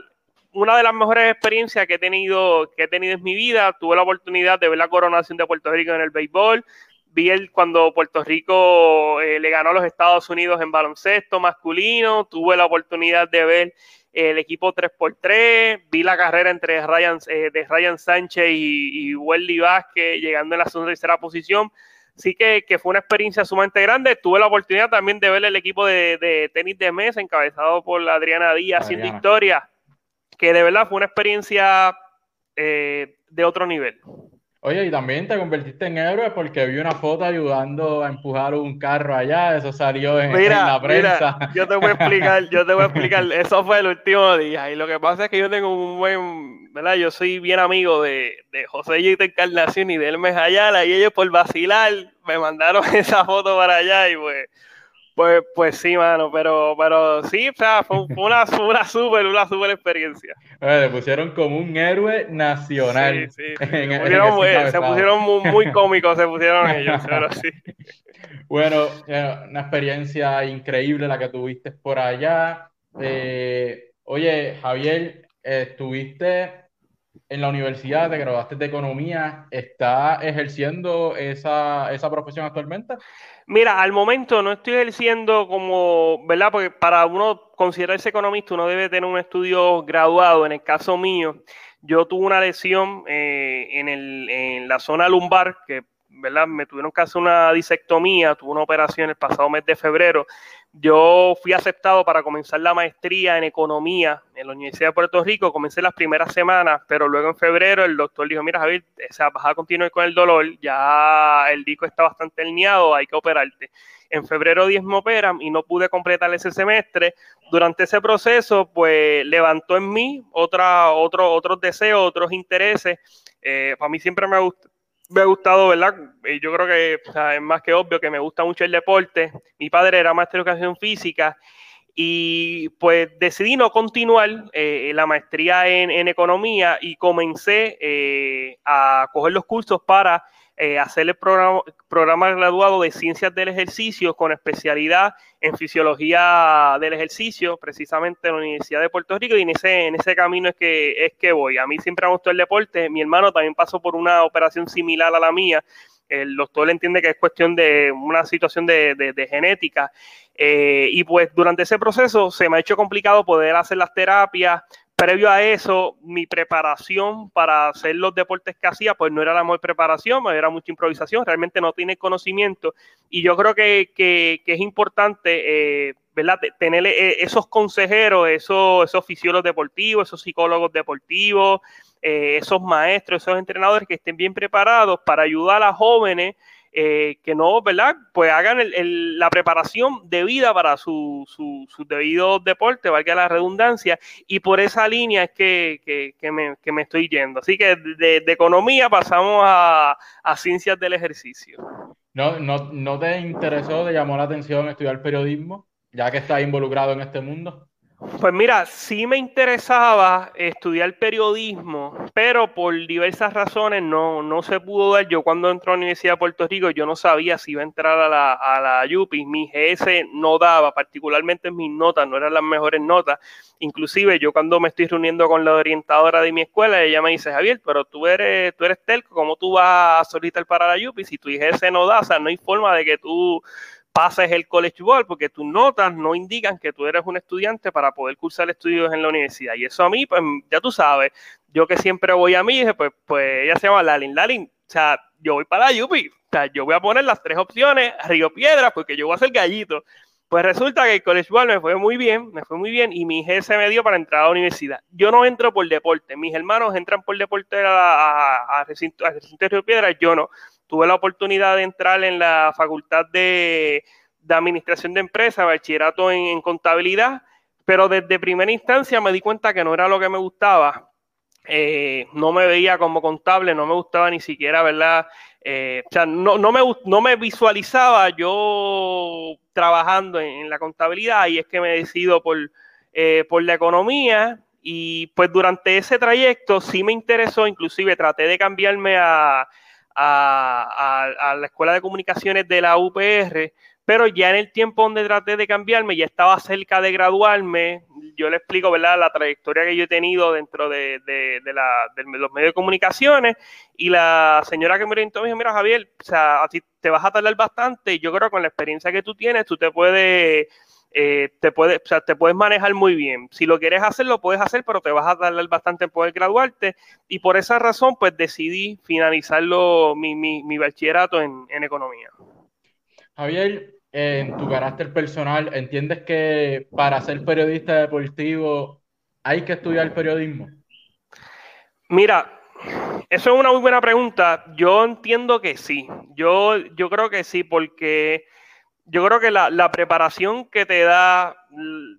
una de las mejores experiencias que he tenido, que he tenido en mi vida. Tuve la oportunidad de ver la coronación de Puerto Rico en el béisbol. Vi el, cuando Puerto Rico eh, le ganó a los Estados Unidos en baloncesto masculino. Tuve la oportunidad de ver el equipo 3x3, vi la carrera entre Ryan, eh, de Ryan Sánchez y, y Welly Vázquez llegando en la segunda y tercera posición. Sí que, fue una experiencia sumamente grande. Tuve la oportunidad también de ver el equipo de, tenis de mesa encabezado por Adriana Díaz haciendo historia, que de verdad fue una experiencia eh, de otro nivel. Oye, y también te convertiste en héroe porque vi una foto ayudando a empujar un carro allá, eso salió en, la prensa. yo te voy a explicar, yo te voy a explicar, eso fue el último día y lo que pasa es que yo tengo un buen, ¿verdad? Yo soy bien amigo de, de José Yito Encarnación y de Hermes Ayala y ellos por vacilar me mandaron esa foto para allá y pues, Pues, pues sí, mano, pero, pero sí, o sea, fue, una, una súper, una súper experiencia. se pusieron como un héroe nacional. Sí, sí, se, pusieron, muy, cómicos, se pusieron ellos, pero sí. Bueno, una experiencia increíble la que tuviste por allá. Eh, oye, Javier, estuviste en la universidad, te graduaste de economía, ¿estás ejerciendo esa, esa profesión actualmente? Mira, al momento no estoy ejerciendo como, ¿verdad? Porque para uno considerarse economista uno debe tener un estudio graduado. En el caso mío, yo tuve una lesión eh, en, el, en la zona lumbar que ¿verdad? Me tuvieron que hacer una disectomía, tuve una operación el pasado mes de febrero. Yo fui aceptado para comenzar la maestría en economía en la Universidad de Puerto Rico. Comencé las primeras semanas, pero luego en febrero el doctor dijo, mira Javier, esa vas a continuar con el dolor, ya el disco está bastante alineado, hay que operarte. En febrero 10 me operan y no pude completar ese semestre. Durante ese proceso, pues levantó en mí otra, otro, otros deseos, otros intereses. Eh, para mí siempre me me ha gustado, ¿verdad? Yo creo que es más que obvio que me gusta mucho el deporte. Mi padre era maestro de educación física y pues decidí no continuar eh, la maestría en, economía y comencé eh, a coger los cursos para eh, hacer el programa, programa graduado de ciencias del ejercicio con especialidad en fisiología del ejercicio, precisamente en la Universidad de Puerto Rico, y en ese, en ese camino es que, es que voy. A mí siempre me gustó el deporte, mi hermano también pasó por una operación similar a la mía, el doctor entiende que es cuestión de una situación de, de, genética. Eh, y pues durante ese proceso se me ha hecho complicado poder hacer las terapias, previo a eso, mi preparación para hacer los deportes que hacía, pues no era la mejor preparación, era mucha improvisación, realmente no tiene conocimiento. Y yo creo que, es importante, eh, ¿verdad? Tener eh, esos consejeros, esos, esos deportivos, esos psicólogos deportivos, eh, esos maestros, esos entrenadores que estén bien preparados para ayudar a jóvenes eh, que no, ¿verdad? Pues hagan la preparación debida para su, su, debido deporte, valga la redundancia, y por esa línea es que, me, estoy yendo. Así que de, economía pasamos a, ciencias del ejercicio. ¿No, no, ¿No te interesó, te llamó la atención estudiar periodismo, ya que estás involucrado en este mundo? Pues mira, sí me interesaba estudiar periodismo, pero por diversas razones no, no se pudo dar. Yo cuando entré a la Universidad de Puerto Rico, yo no sabía si iba a entrar a la, a la UPI. Mi GS no daba, particularmente mis notas, no eran las mejores notas. Inclusive yo cuando me estoy reuniendo con la orientadora de mi escuela, ella me dice, Javier, pero tú eres, tú eres telco, ¿cómo tú vas a solicitar para la UPI si tu GS no da? O sea, no hay forma de que tú pases el College Board porque tus notas no indican que tú eres un estudiante para poder cursar estudios en la universidad. Y eso a mí, pues ya tú sabes, yo que siempre voy a mí, pues, pues ella se llama Lalin. Lalin, o sea, yo voy para la UPI, o sea, yo voy a poner las tres opciones, Río Piedra, porque yo voy a ser gallito. Pues resulta que el College Board me fue muy bien, me fue muy bien y mi GS me dio para entrar a la universidad. Yo no entro por deporte, mis hermanos entran por deporte a, a, recinto, a recinto Río Piedra, yo no tuve la oportunidad de entrar en la facultad de, administración de empresas, bachillerato en, contabilidad, pero desde primera instancia me di cuenta que no era lo que me gustaba. Eh, no me veía como contable, no me gustaba ni siquiera, ¿verdad? Eh, o sea, no, me, no me visualizaba yo trabajando en, la contabilidad y es que me decido por, eh, por la economía y pues durante ese trayecto sí me interesó, inclusive traté de cambiarme a, a, la Escuela de Comunicaciones de la UPR, pero ya en el tiempo donde traté de cambiarme, ya estaba cerca de graduarme. Yo le explico, ¿verdad?, la trayectoria que yo he tenido dentro de, los medios de comunicaciones. Y la señora que me orientó me dijo: Mira, Javier, o sea, a ti te vas a tardar bastante. Yo creo que con la experiencia que tú tienes, tú te puedes eh, te, puedes, te puedes manejar muy bien. Si lo quieres hacer, lo puedes hacer, pero te vas a tardar bastante en poder graduarte. Y por esa razón, pues decidí finalizarlo, mi, mi, bachillerato en, economía. Javier, en tu carácter personal, ¿entiendes que para ser periodista deportivo hay que estudiar periodismo? Mira, eso es una muy buena pregunta. Yo entiendo que sí. Yo, yo creo que sí, porque yo creo que la, preparación que te da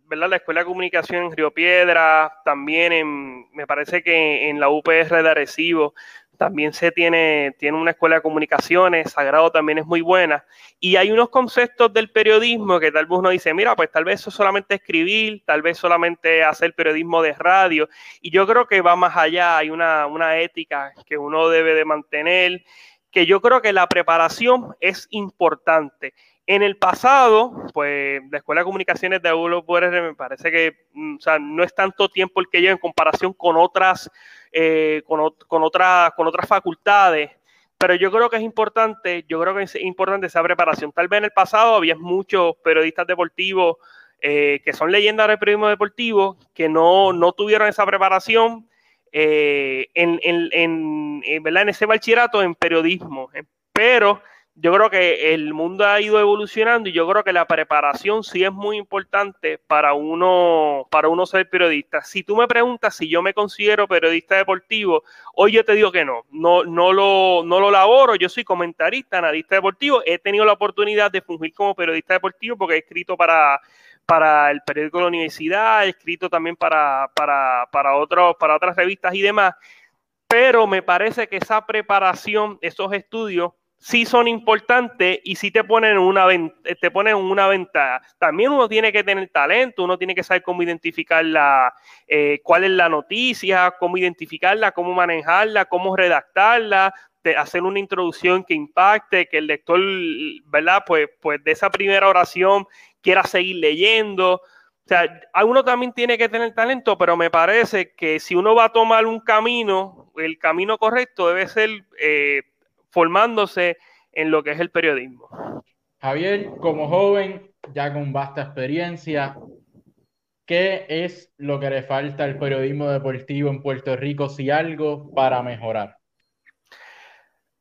¿verdad? la Escuela de Comunicación en Río Piedra, también en, me parece que en la UPR de Arecibo, también se tiene, tiene una escuela de comunicaciones, Sagrado también es muy buena, y hay unos conceptos del periodismo que tal vez uno dice, mira, pues tal vez eso solamente escribir, tal vez solamente hacer periodismo de radio, y yo creo que va más allá, hay una, una ética que uno debe de mantener, que yo creo que la preparación es importante. En el pasado, pues la Escuela de Comunicaciones de Aulo me parece que mm, o sea, no es tanto tiempo el que lleva en comparación con otras, eh, con, con, con otras facultades, pero yo creo que es importante, yo creo que es importante esa preparación. Tal vez en el pasado había muchos periodistas deportivos eh, que son leyendas del periodismo deportivo que no, no tuvieron esa preparación eh, en, en, en, ¿verdad? en ese bachillerato en periodismo, pero yo creo que el mundo ha ido evolucionando y yo creo que la preparación sí es muy importante para uno, para uno ser periodista. Si tú me preguntas si yo me considero periodista deportivo, hoy yo te digo que no, no, no, lo, no lo laboro, yo soy comentarista, analista deportivo, he tenido la oportunidad de fungir como periodista deportivo porque he escrito para, para el periódico de la universidad, he escrito también para, para, para, otros, para otras revistas y demás, pero me parece que esa preparación, esos estudios, sí son importantes y sí te ponen una, te ponen una ventaja. También uno tiene que tener talento, uno tiene que saber cómo identificarla, eh, cuál es la noticia, cómo identificarla, cómo manejarla, cómo redactarla, hacer una introducción que impacte, que el lector, ¿verdad? Pues, pues de esa primera oración quiera seguir leyendo. O sea, uno también tiene que tener talento, pero me parece que si uno va a tomar un camino, el camino correcto debe ser eh, formándose en lo que es el periodismo. Javier, como joven, ya con vasta experiencia, ¿qué es lo que le falta al periodismo deportivo en Puerto Rico, si algo, para mejorar?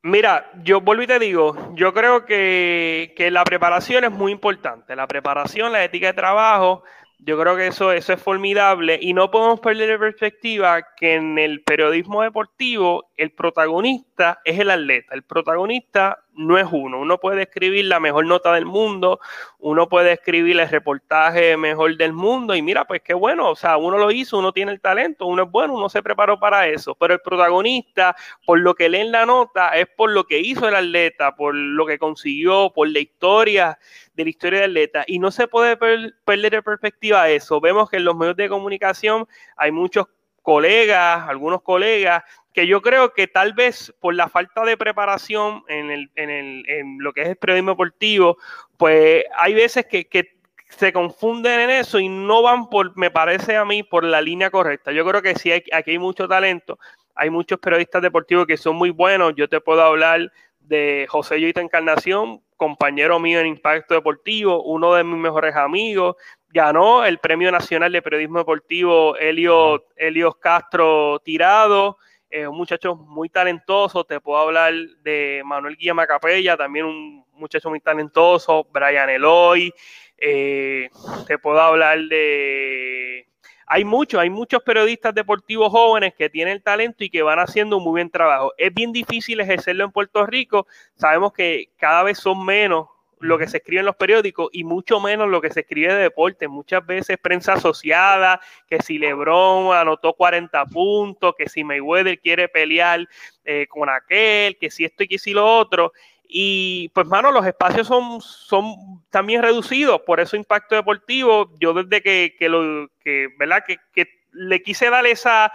Mira, yo vuelvo y te digo, yo creo que, que, la preparación es muy importante. La preparación, la ética de trabajo, yo creo que eso, eso es formidable y no podemos perder de perspectiva que en el periodismo deportivo el protagonista es el atleta. El protagonista no es uno. Uno puede escribir la mejor nota del mundo, uno puede escribir el reportaje mejor del mundo y mira, pues qué bueno, o sea, uno lo hizo, uno tiene el talento, uno es bueno, uno se preparó para eso, pero el protagonista, por lo que lee en la nota, es por lo que hizo el atleta, por lo que consiguió, por la historia de la historia del atleta y no se puede perder de perspectiva eso. Vemos que en los medios de comunicación hay muchos colegas, algunos colegas que yo creo que tal vez por la falta de preparación en, el, en, el, en lo que es el periodismo deportivo, pues hay veces que, que, se confunden en eso y no van por, me parece a mí, por la línea correcta. Yo creo que sí, hay, aquí hay mucho talento, hay muchos periodistas deportivos que son muy buenos. Yo te puedo hablar de José Yoita Encarnación, compañero mío en Impacto Deportivo, uno de mis mejores amigos, ganó el Premio Nacional de Periodismo Deportivo Helios, Helios Castro Tirado, eh, un muchacho muy talentoso, te puedo hablar de Manuel Guillama Capella, también un muchacho muy talentoso, Brian Eloy, eh, te puedo hablar de... Hay muchos, hay muchos periodistas deportivos jóvenes que tienen el talento y que van haciendo un muy buen trabajo. Es bien difícil ejercerlo en Puerto Rico, sabemos que cada vez son menos lo que se escribe en los periódicos y mucho menos lo que se escribe de deporte. Muchas veces prensa asociada, que si LeBron anotó 40 puntos, que si Mayweather quiere pelear eh, con aquel, que si esto y que si lo otro. Y pues, mano, los espacios son, son también reducidos, por eso impacto deportivo. Yo desde que, que lo que, ¿verdad? Que, que le quise dar esa,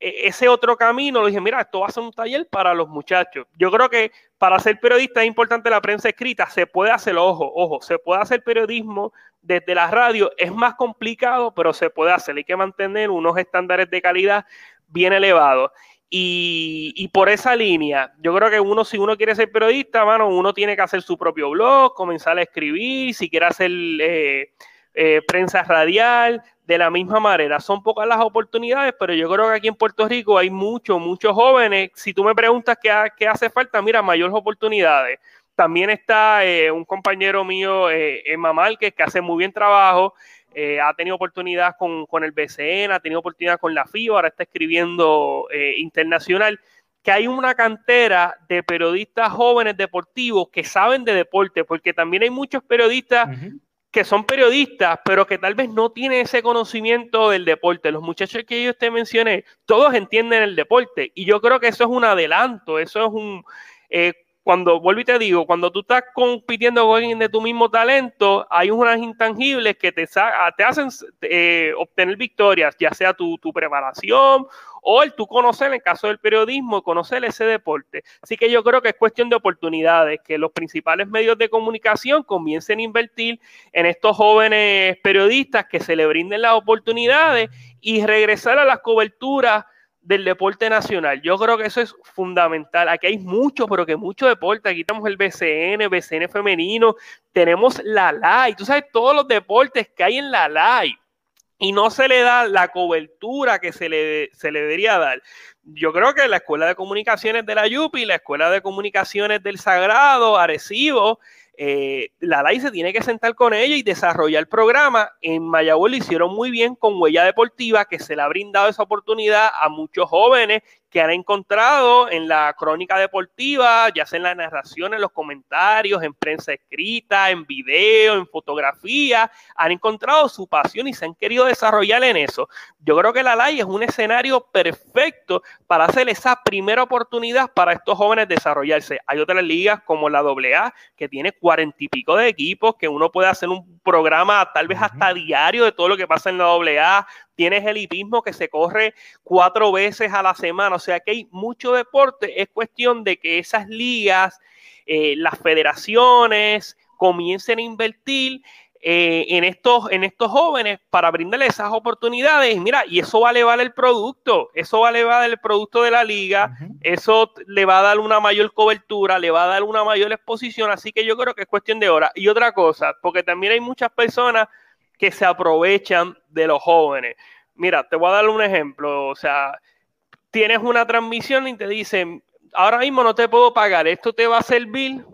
ese otro camino, le dije, mira, esto va a ser un taller para los muchachos. Yo creo que para ser periodista es importante la prensa escrita, se puede hacer, ojo, ojo, se puede hacer periodismo desde la radio, es más complicado, pero se puede hacer, hay que mantener unos estándares de calidad bien elevados. Y, y, por esa línea, yo creo que uno, si uno quiere ser periodista, mano, uno tiene que hacer su propio blog, comenzar a escribir, si quiere hacer eh, eh, prensa radial, de la misma manera. Son pocas las oportunidades, pero yo creo que aquí en Puerto Rico hay muchos, muchos jóvenes. Si tú me preguntas qué, qué hace falta, mira, mayores oportunidades. También está eh, un compañero mío, eh, Emma Márquez, que hace muy bien trabajo. Ha tenido oportunidad con, con, el BCN, ha tenido oportunidad con la FIO, ahora está escribiendo internacional que hay una cantera de periodistas jóvenes deportivos que saben de deporte, porque también hay muchos periodistas que son periodistas, pero que tal vez no tienen ese conocimiento del deporte. Los muchachos que yo te mencioné, todos entienden el deporte y yo creo que eso es un adelanto, eso es un... Eh, cuando, vuelvo y te digo, cuando tú estás compitiendo con alguien de tu mismo talento, hay unas intangibles que te, te hacen eh, obtener victorias, ya sea tu, tu, preparación o el tú conocer, en el caso del periodismo, conocer ese deporte. Así que yo creo que es cuestión de oportunidades, que los principales medios de comunicación comiencen a invertir en estos jóvenes periodistas que se le brinden las oportunidades y regresar a las coberturas del deporte nacional. Yo creo que eso es fundamental. Aquí hay mucho, pero que mucho deporte. Aquí tenemos el BCN, BCN femenino, tenemos la LAI. Tú sabes todos los deportes que hay en la LAI y no se le da la cobertura que se le, se le debería dar. Yo creo que la Escuela de Comunicaciones de la YUPI, la Escuela de Comunicaciones del Sagrado, Arecibo, eh, la LAI se tiene que sentar con ella y desarrollar el programa. En Mayagüez lo hicieron muy bien con Huella Deportiva, que se le ha brindado esa oportunidad a muchos jóvenes que han encontrado en la crónica deportiva, ya sea en la narración, en los comentarios, en prensa escrita, en video, en fotografía, han encontrado su pasión y se han querido desarrollar en eso. Yo creo que la LAI es un escenario perfecto para hacer esa primera oportunidad para estos jóvenes desarrollarse. Hay otras ligas como la AA que tiene cuarenta y pico de equipos, que uno puede hacer un programa tal vez hasta diario de todo lo que pasa en la AA, tienes el hipismo que se corre cuatro veces a la semana, o sea que hay mucho deporte, es cuestión de que esas ligas, eh, las federaciones comiencen a invertir eh, en, estos, en estos jóvenes para brindarles esas oportunidades. Mira, y eso va a elevar el producto, eso va a elevar el producto de la liga, eso le va a dar una mayor cobertura, le va a dar una mayor exposición, así que yo creo que es cuestión de hora. Y otra cosa, porque también hay muchas personas que se aprovechan de los jóvenes. Mira, te voy a dar un ejemplo. O sea, tienes una transmisión y te dicen, ahora mismo no te puedo pagar, esto te va a servir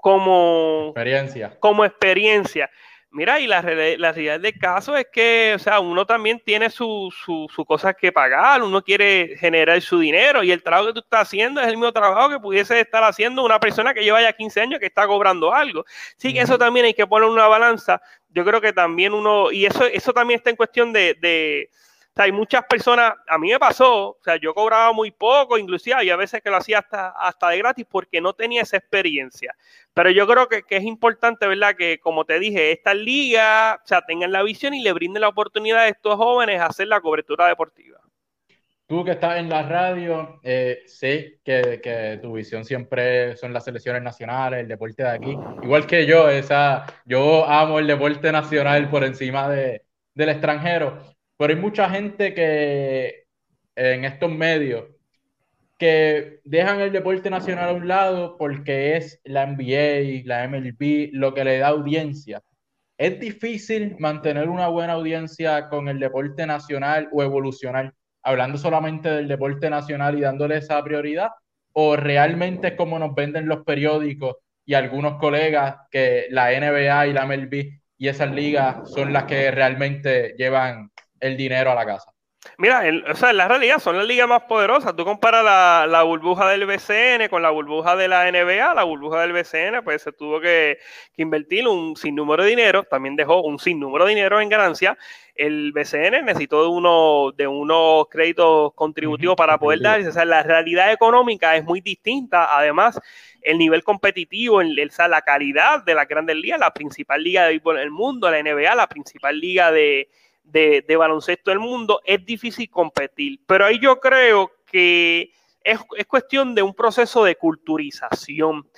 como experiencia. Como experiencia. Mira, y la, la, realidad del caso es que, o sea, uno también tiene sus su, su cosas que pagar, uno quiere generar su dinero y el trabajo que tú estás haciendo es el mismo trabajo que pudiese estar haciendo una persona que lleva ya 15 años que está cobrando algo. Sí, que eso también hay que poner una balanza. Yo creo que también uno, y eso, eso también está en cuestión de, sea, hay muchas personas, a mí me pasó, o sea, yo cobraba muy poco, inclusive hay a veces que lo hacía hasta, hasta de gratis porque no tenía esa experiencia. Pero yo creo que, es importante, ¿verdad? Que como te dije, estas ligas, o sea, tengan la visión y le brinden la oportunidad a estos jóvenes a hacer la cobertura deportiva. Tú que estás en la radio, eh, sé que, que, tu visión siempre son las selecciones nacionales, el deporte de aquí. Igual que yo, esa, yo amo el deporte nacional por encima de, del extranjero. Pero hay mucha gente que en estos medios que dejan el deporte nacional a un lado porque es la NBA, la MLB, lo que le da audiencia. Es difícil mantener una buena audiencia con el deporte nacional o evolucionar, hablando solamente del deporte nacional y dándole esa prioridad, o realmente es como nos venden los periódicos y algunos colegas que la NBA y la MLB y esas ligas son las que realmente llevan el dinero a la casa. Mira, o sea, en la realidad son las ligas más poderosas. Tú comparas la, burbuja del BCN con la burbuja de la NBA. La burbuja del BCN, pues se tuvo que, invertir un sinnúmero de dinero. También dejó un sinnúmero de dinero en ganancia. El BCN necesitó de, uno, de unos créditos contributivos para poder dar. O sea, la realidad económica es muy distinta. Además, el nivel competitivo, el, la calidad de la grandes ligas, la principal liga de béisbol del mundo, la NBA, la principal liga de de, baloncesto del mundo, es difícil competir. Pero ahí yo creo que es, cuestión de un proceso de culturización.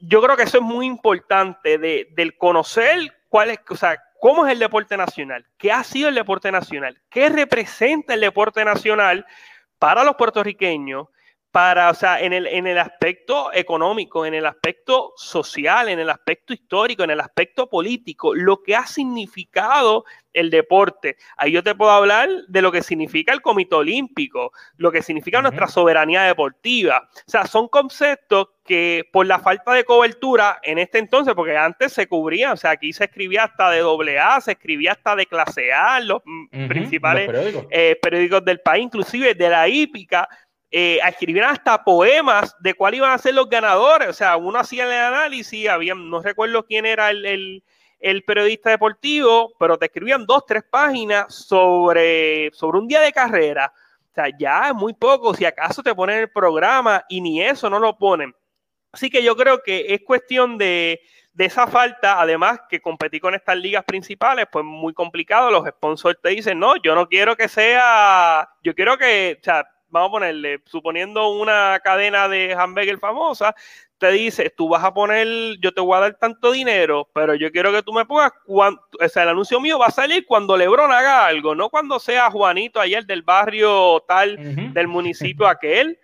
Yo creo que eso es muy importante, de, del conocer cuál es, o sea, cómo es el deporte nacional, qué ha sido el deporte nacional, qué representa el deporte nacional para los puertorriqueños, para, o sea, en el, en el aspecto económico, en el aspecto social, en el aspecto histórico, en el aspecto político, lo que ha significado el deporte. Ahí yo te puedo hablar de lo que significa el Comité Olímpico, lo que significa nuestra soberanía deportiva. O sea, son conceptos que por la falta de cobertura en este entonces, porque antes se cubría, o sea, aquí se escribía hasta de doble A, se escribía hasta de clase A, los principales periódicos. Eh, periódicos del país, inclusive de la hípica eh, escribieron hasta poemas de cuál iban a ser los ganadores. O sea, uno hacía el análisis, había, no recuerdo quién era el, el periodista deportivo, pero te escribían dos, tres páginas sobre, sobre un día de carrera. O sea, ya es muy poco, si acaso te ponen el programa y ni eso no lo ponen. Así que yo creo que es cuestión de, de esa falta, además que competí con estas ligas principales, pues muy complicado. Los sponsors te dicen, no, yo no quiero que sea, yo quiero que, o sea, vamos a ponerle, suponiendo una cadena de hamburger famosa, te dice, tú vas a poner, yo te voy a dar tanto dinero, pero yo quiero que tú me pongas, cuando, o sea, el anuncio mío va a salir cuando Lebron haga algo, no cuando sea Juanito ayer del barrio tal, del municipio aquel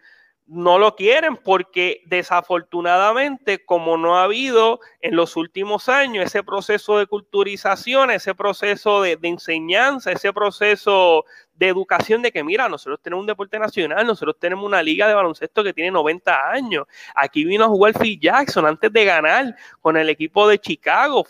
no lo quieren porque desafortunadamente como no ha habido en los últimos años ese proceso de culturización, ese proceso de, enseñanza, ese proceso de educación de que mira, nosotros tenemos un deporte nacional, nosotros tenemos una liga de baloncesto que tiene 90 años. Aquí vino a jugar Phil Jackson antes de ganar con el equipo de Chicago.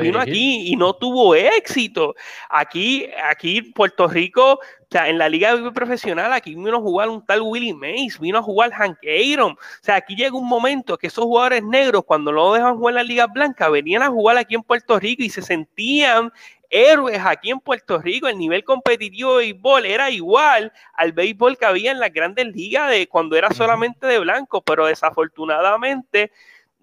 Vino aquí y no tuvo éxito. Aquí, aquí Puerto Rico, o sea, en la liga profesional, aquí vino a jugar un tal Willie Mays, vino a jugar Hank Aaron. O sea, aquí llega un momento que esos jugadores negros, cuando no dejan jugar en la liga blanca, venían a jugar aquí en Puerto Rico y se sentían héroes aquí en Puerto Rico. El nivel competitivo de béisbol era igual al béisbol que había en las grandes ligas de cuando era solamente de blanco, pero desafortunadamente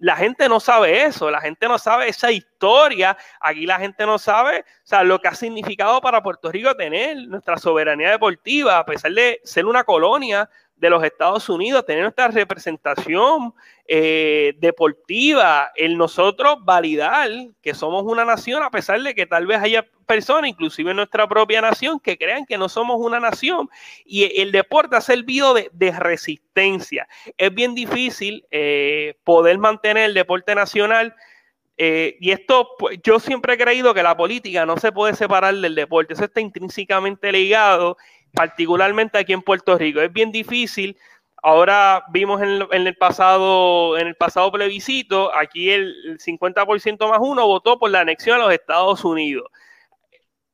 la gente no sabe eso, la gente no sabe esa historia, aquí la gente no sabe, o sea, lo que ha significado para Puerto Rico tener nuestra soberanía deportiva, a pesar de ser una colonia de los Estados Unidos, tener nuestra representación eh, deportiva, el nosotros validar que somos una nación, a pesar de que tal vez haya personas, inclusive en nuestra propia nación, que crean que no somos una nación. Y el deporte ha servido de, resistencia. Es bien difícil eh, poder mantener el deporte nacional. Eh, y esto, pues, yo siempre he creído que la política no se puede separar del deporte, eso está intrínsecamente ligado particularmente aquí en Puerto Rico. Es bien difícil. Ahora vimos en, el pasado en el pasado plebiscito, aquí el, 50% más uno votó por la anexión a los Estados Unidos.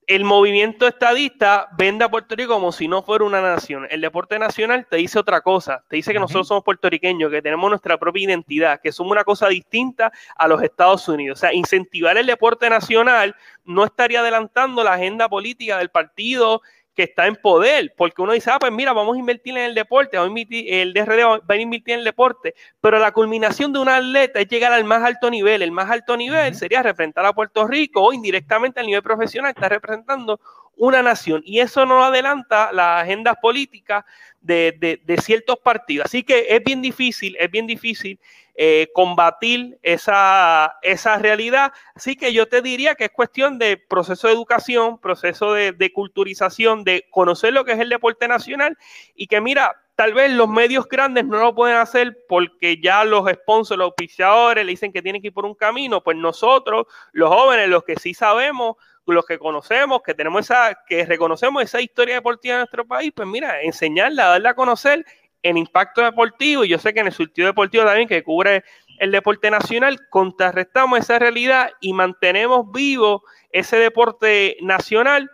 El movimiento estadista vende a Puerto Rico como si no fuera una nación. El deporte nacional te dice otra cosa. Te dice que nosotros somos puertorriqueños, que tenemos nuestra propia identidad, que somos una cosa distinta a los Estados Unidos. O sea, incentivar el deporte nacional no estaría adelantando la agenda política del partido que está en poder, porque uno dice, ah, pues mira, vamos a invertir en el deporte, vamos a invertir, el DRD va a invertir en el deporte, pero la culminación de un atleta es llegar al más alto nivel, el más alto nivel sería representar a Puerto Rico o indirectamente al nivel profesional, está representando una nación, y eso no adelanta las agendas políticas de, de ciertos partidos, así que es bien difícil, es bien difícil eh, combatir esa, esa realidad. Así que yo te diría que es cuestión de proceso de educación, proceso de, culturización, de conocer lo que es el deporte nacional. Y que mira, tal vez los medios grandes no lo pueden hacer porque ya los sponsors, los auspiciadores le dicen que tienen que ir por un camino, pues nosotros, los jóvenes, los que sí sabemos, los que conocemos, que tenemos esa, que reconocemos esa historia deportiva de nuestro país, pues mira, enseñarla, darla a conocer en impacto deportivo, y yo sé que en el surtido deportivo también, que cubre el deporte nacional, contrarrestamos esa realidad y mantenemos vivo ese deporte nacional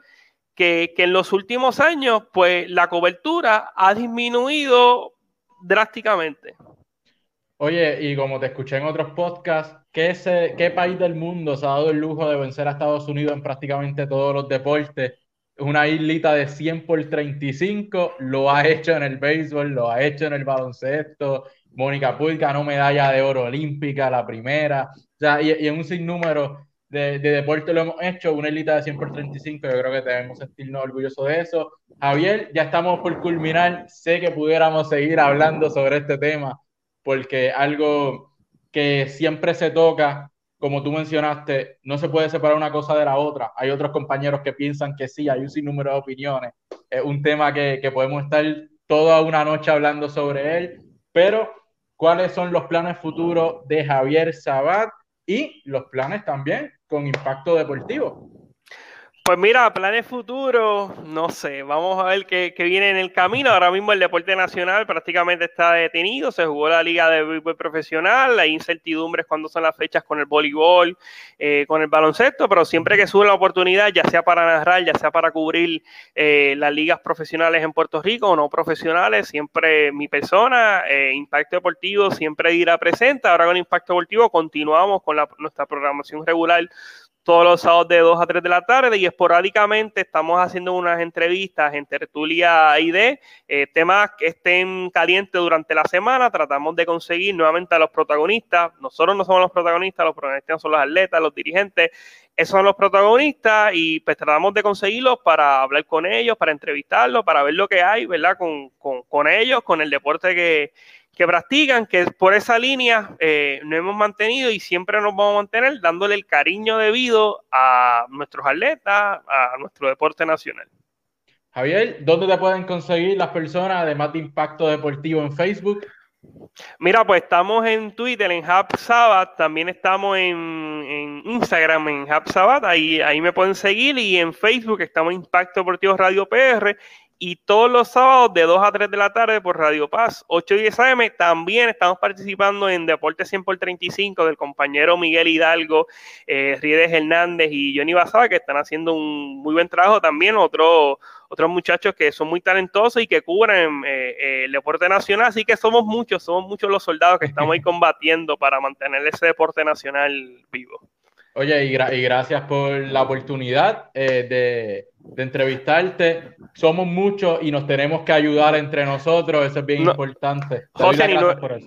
que, en los últimos años, pues la cobertura ha disminuido drásticamente. Oye, y como te escuché en otros podcasts, ¿qué, ¿qué país del mundo se ha dado el lujo de vencer a Estados Unidos en prácticamente todos los deportes? una islita de 100 por 35, lo ha hecho en el béisbol, lo ha hecho en el baloncesto. Mónica Puig ganó medalla de oro olímpica, la primera. O sea, y, en un sinnúmero de, de deportes lo hemos hecho, una islita de 100 por 35, yo creo que debemos sentirnos orgullosos de eso. Javier, ya estamos por culminar. Sé que pudiéramos seguir hablando sobre este tema, porque algo que siempre se toca como tú mencionaste, no se puede separar una cosa de la otra. Hay otros compañeros que piensan que sí, hay un sinnúmero de opiniones. Es un tema que, que podemos estar toda una noche hablando sobre él, pero ¿cuáles son los planes futuros de Javier Sabat y los planes también con impacto deportivo? Pues mira, planes futuros, no sé, vamos a ver qué, viene en el camino. Ahora mismo el deporte nacional prácticamente está detenido, se jugó la liga de béisbol profesional, hay incertidumbres cuando son las fechas con el voleibol, eh, con el baloncesto, pero siempre que sube la oportunidad, ya sea para narrar, ya sea para cubrir eh, las ligas profesionales en Puerto Rico o no profesionales, siempre mi persona, eh, Impacto Deportivo, siempre irá presente. Ahora con Impacto Deportivo continuamos con la, nuestra programación regular todos los sábados de 2 a 3 de la tarde y esporádicamente estamos haciendo unas entrevistas en tertulia ID, eh, temas que estén calientes durante la semana, tratamos de conseguir nuevamente a los protagonistas, nosotros no somos los protagonistas, los protagonistas son los atletas, los dirigentes, esos son los protagonistas y pues tratamos de conseguirlos para hablar con ellos, para entrevistarlos, para ver lo que hay, ¿verdad? Con, con, con ellos, con el deporte que, que practican, que por esa línea eh, nos hemos mantenido y siempre nos vamos a mantener dándole el cariño debido a nuestros atletas, a nuestro deporte nacional. Javier, ¿dónde te pueden conseguir las personas, además de Impacto Deportivo en Facebook? Mira, pues estamos en Twitter, en Hub Sabbath, también estamos en, Instagram, en Hub Sabbath, ahí, ahí me pueden seguir, y en Facebook estamos en Impacto Deportivo Radio PR, y todos los sábados de 2 a 3 de la tarde por Radio Paz, 8 y 10 AM. También estamos participando en Deporte 100 por 35 del compañero Miguel Hidalgo, eh, Riedes Hernández y Johnny Basada, que están haciendo un muy buen trabajo también. Otro, otros muchachos que son muy talentosos y que cubren eh, eh, el deporte nacional. Así que somos muchos, somos muchos los soldados que estamos ahí combatiendo para mantener ese deporte nacional vivo. Oye, y, y gracias por la oportunidad de de entrevistarte. Somos muchos y nos tenemos que ayudar entre nosotros, eso es bien importante. José,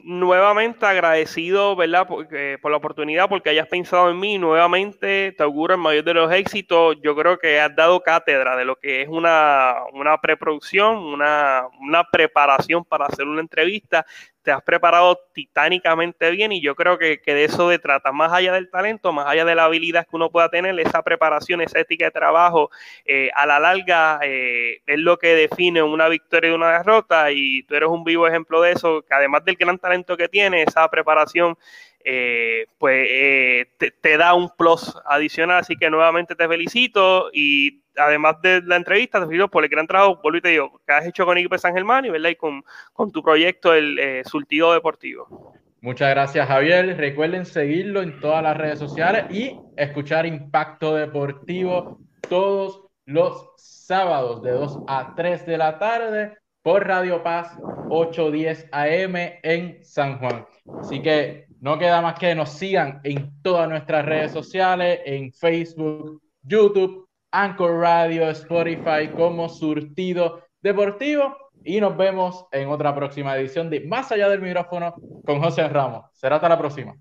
nuevamente agradecido, ¿verdad? Por, por, la oportunidad, porque hayas pensado en mí, nuevamente te auguro el mayor de los éxitos. Yo creo que has dado cátedra de lo que es una, una preproducción, una, una preparación para hacer una entrevista te has preparado titánicamente bien y yo creo que, de eso de trata, más allá del talento, más allá de la habilidad que uno pueda tener, esa preparación, esa ética de trabajo, eh, a la larga eh, es lo que define una victoria y una derrota y tú eres un vivo ejemplo de eso, que además del gran talento que tiene, esa preparación eh, pues te, da un plus adicional. Así que nuevamente te felicito y además de la entrevista, te felicito por el gran trabajo, vuelvo y te digo, que has hecho con equipo San Germán y, ¿verdad? y con, con tu proyecto, el eh, Surtido Deportivo. Muchas gracias, Javier. Recuerden seguirlo en todas las redes sociales y escuchar Impacto Deportivo todos los sábados de 2 a 3 de la tarde por Radio Paz 810 AM en San Juan. Así que no queda más que nos sigan en todas nuestras redes sociales, en Facebook, YouTube, Anchor Radio, Spotify como Surtido Deportivo. Y nos vemos en otra próxima edición de Más allá del micrófono con José Ramos. Será hasta la próxima.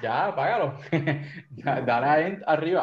Ya, apágalo. Dale ahí arriba.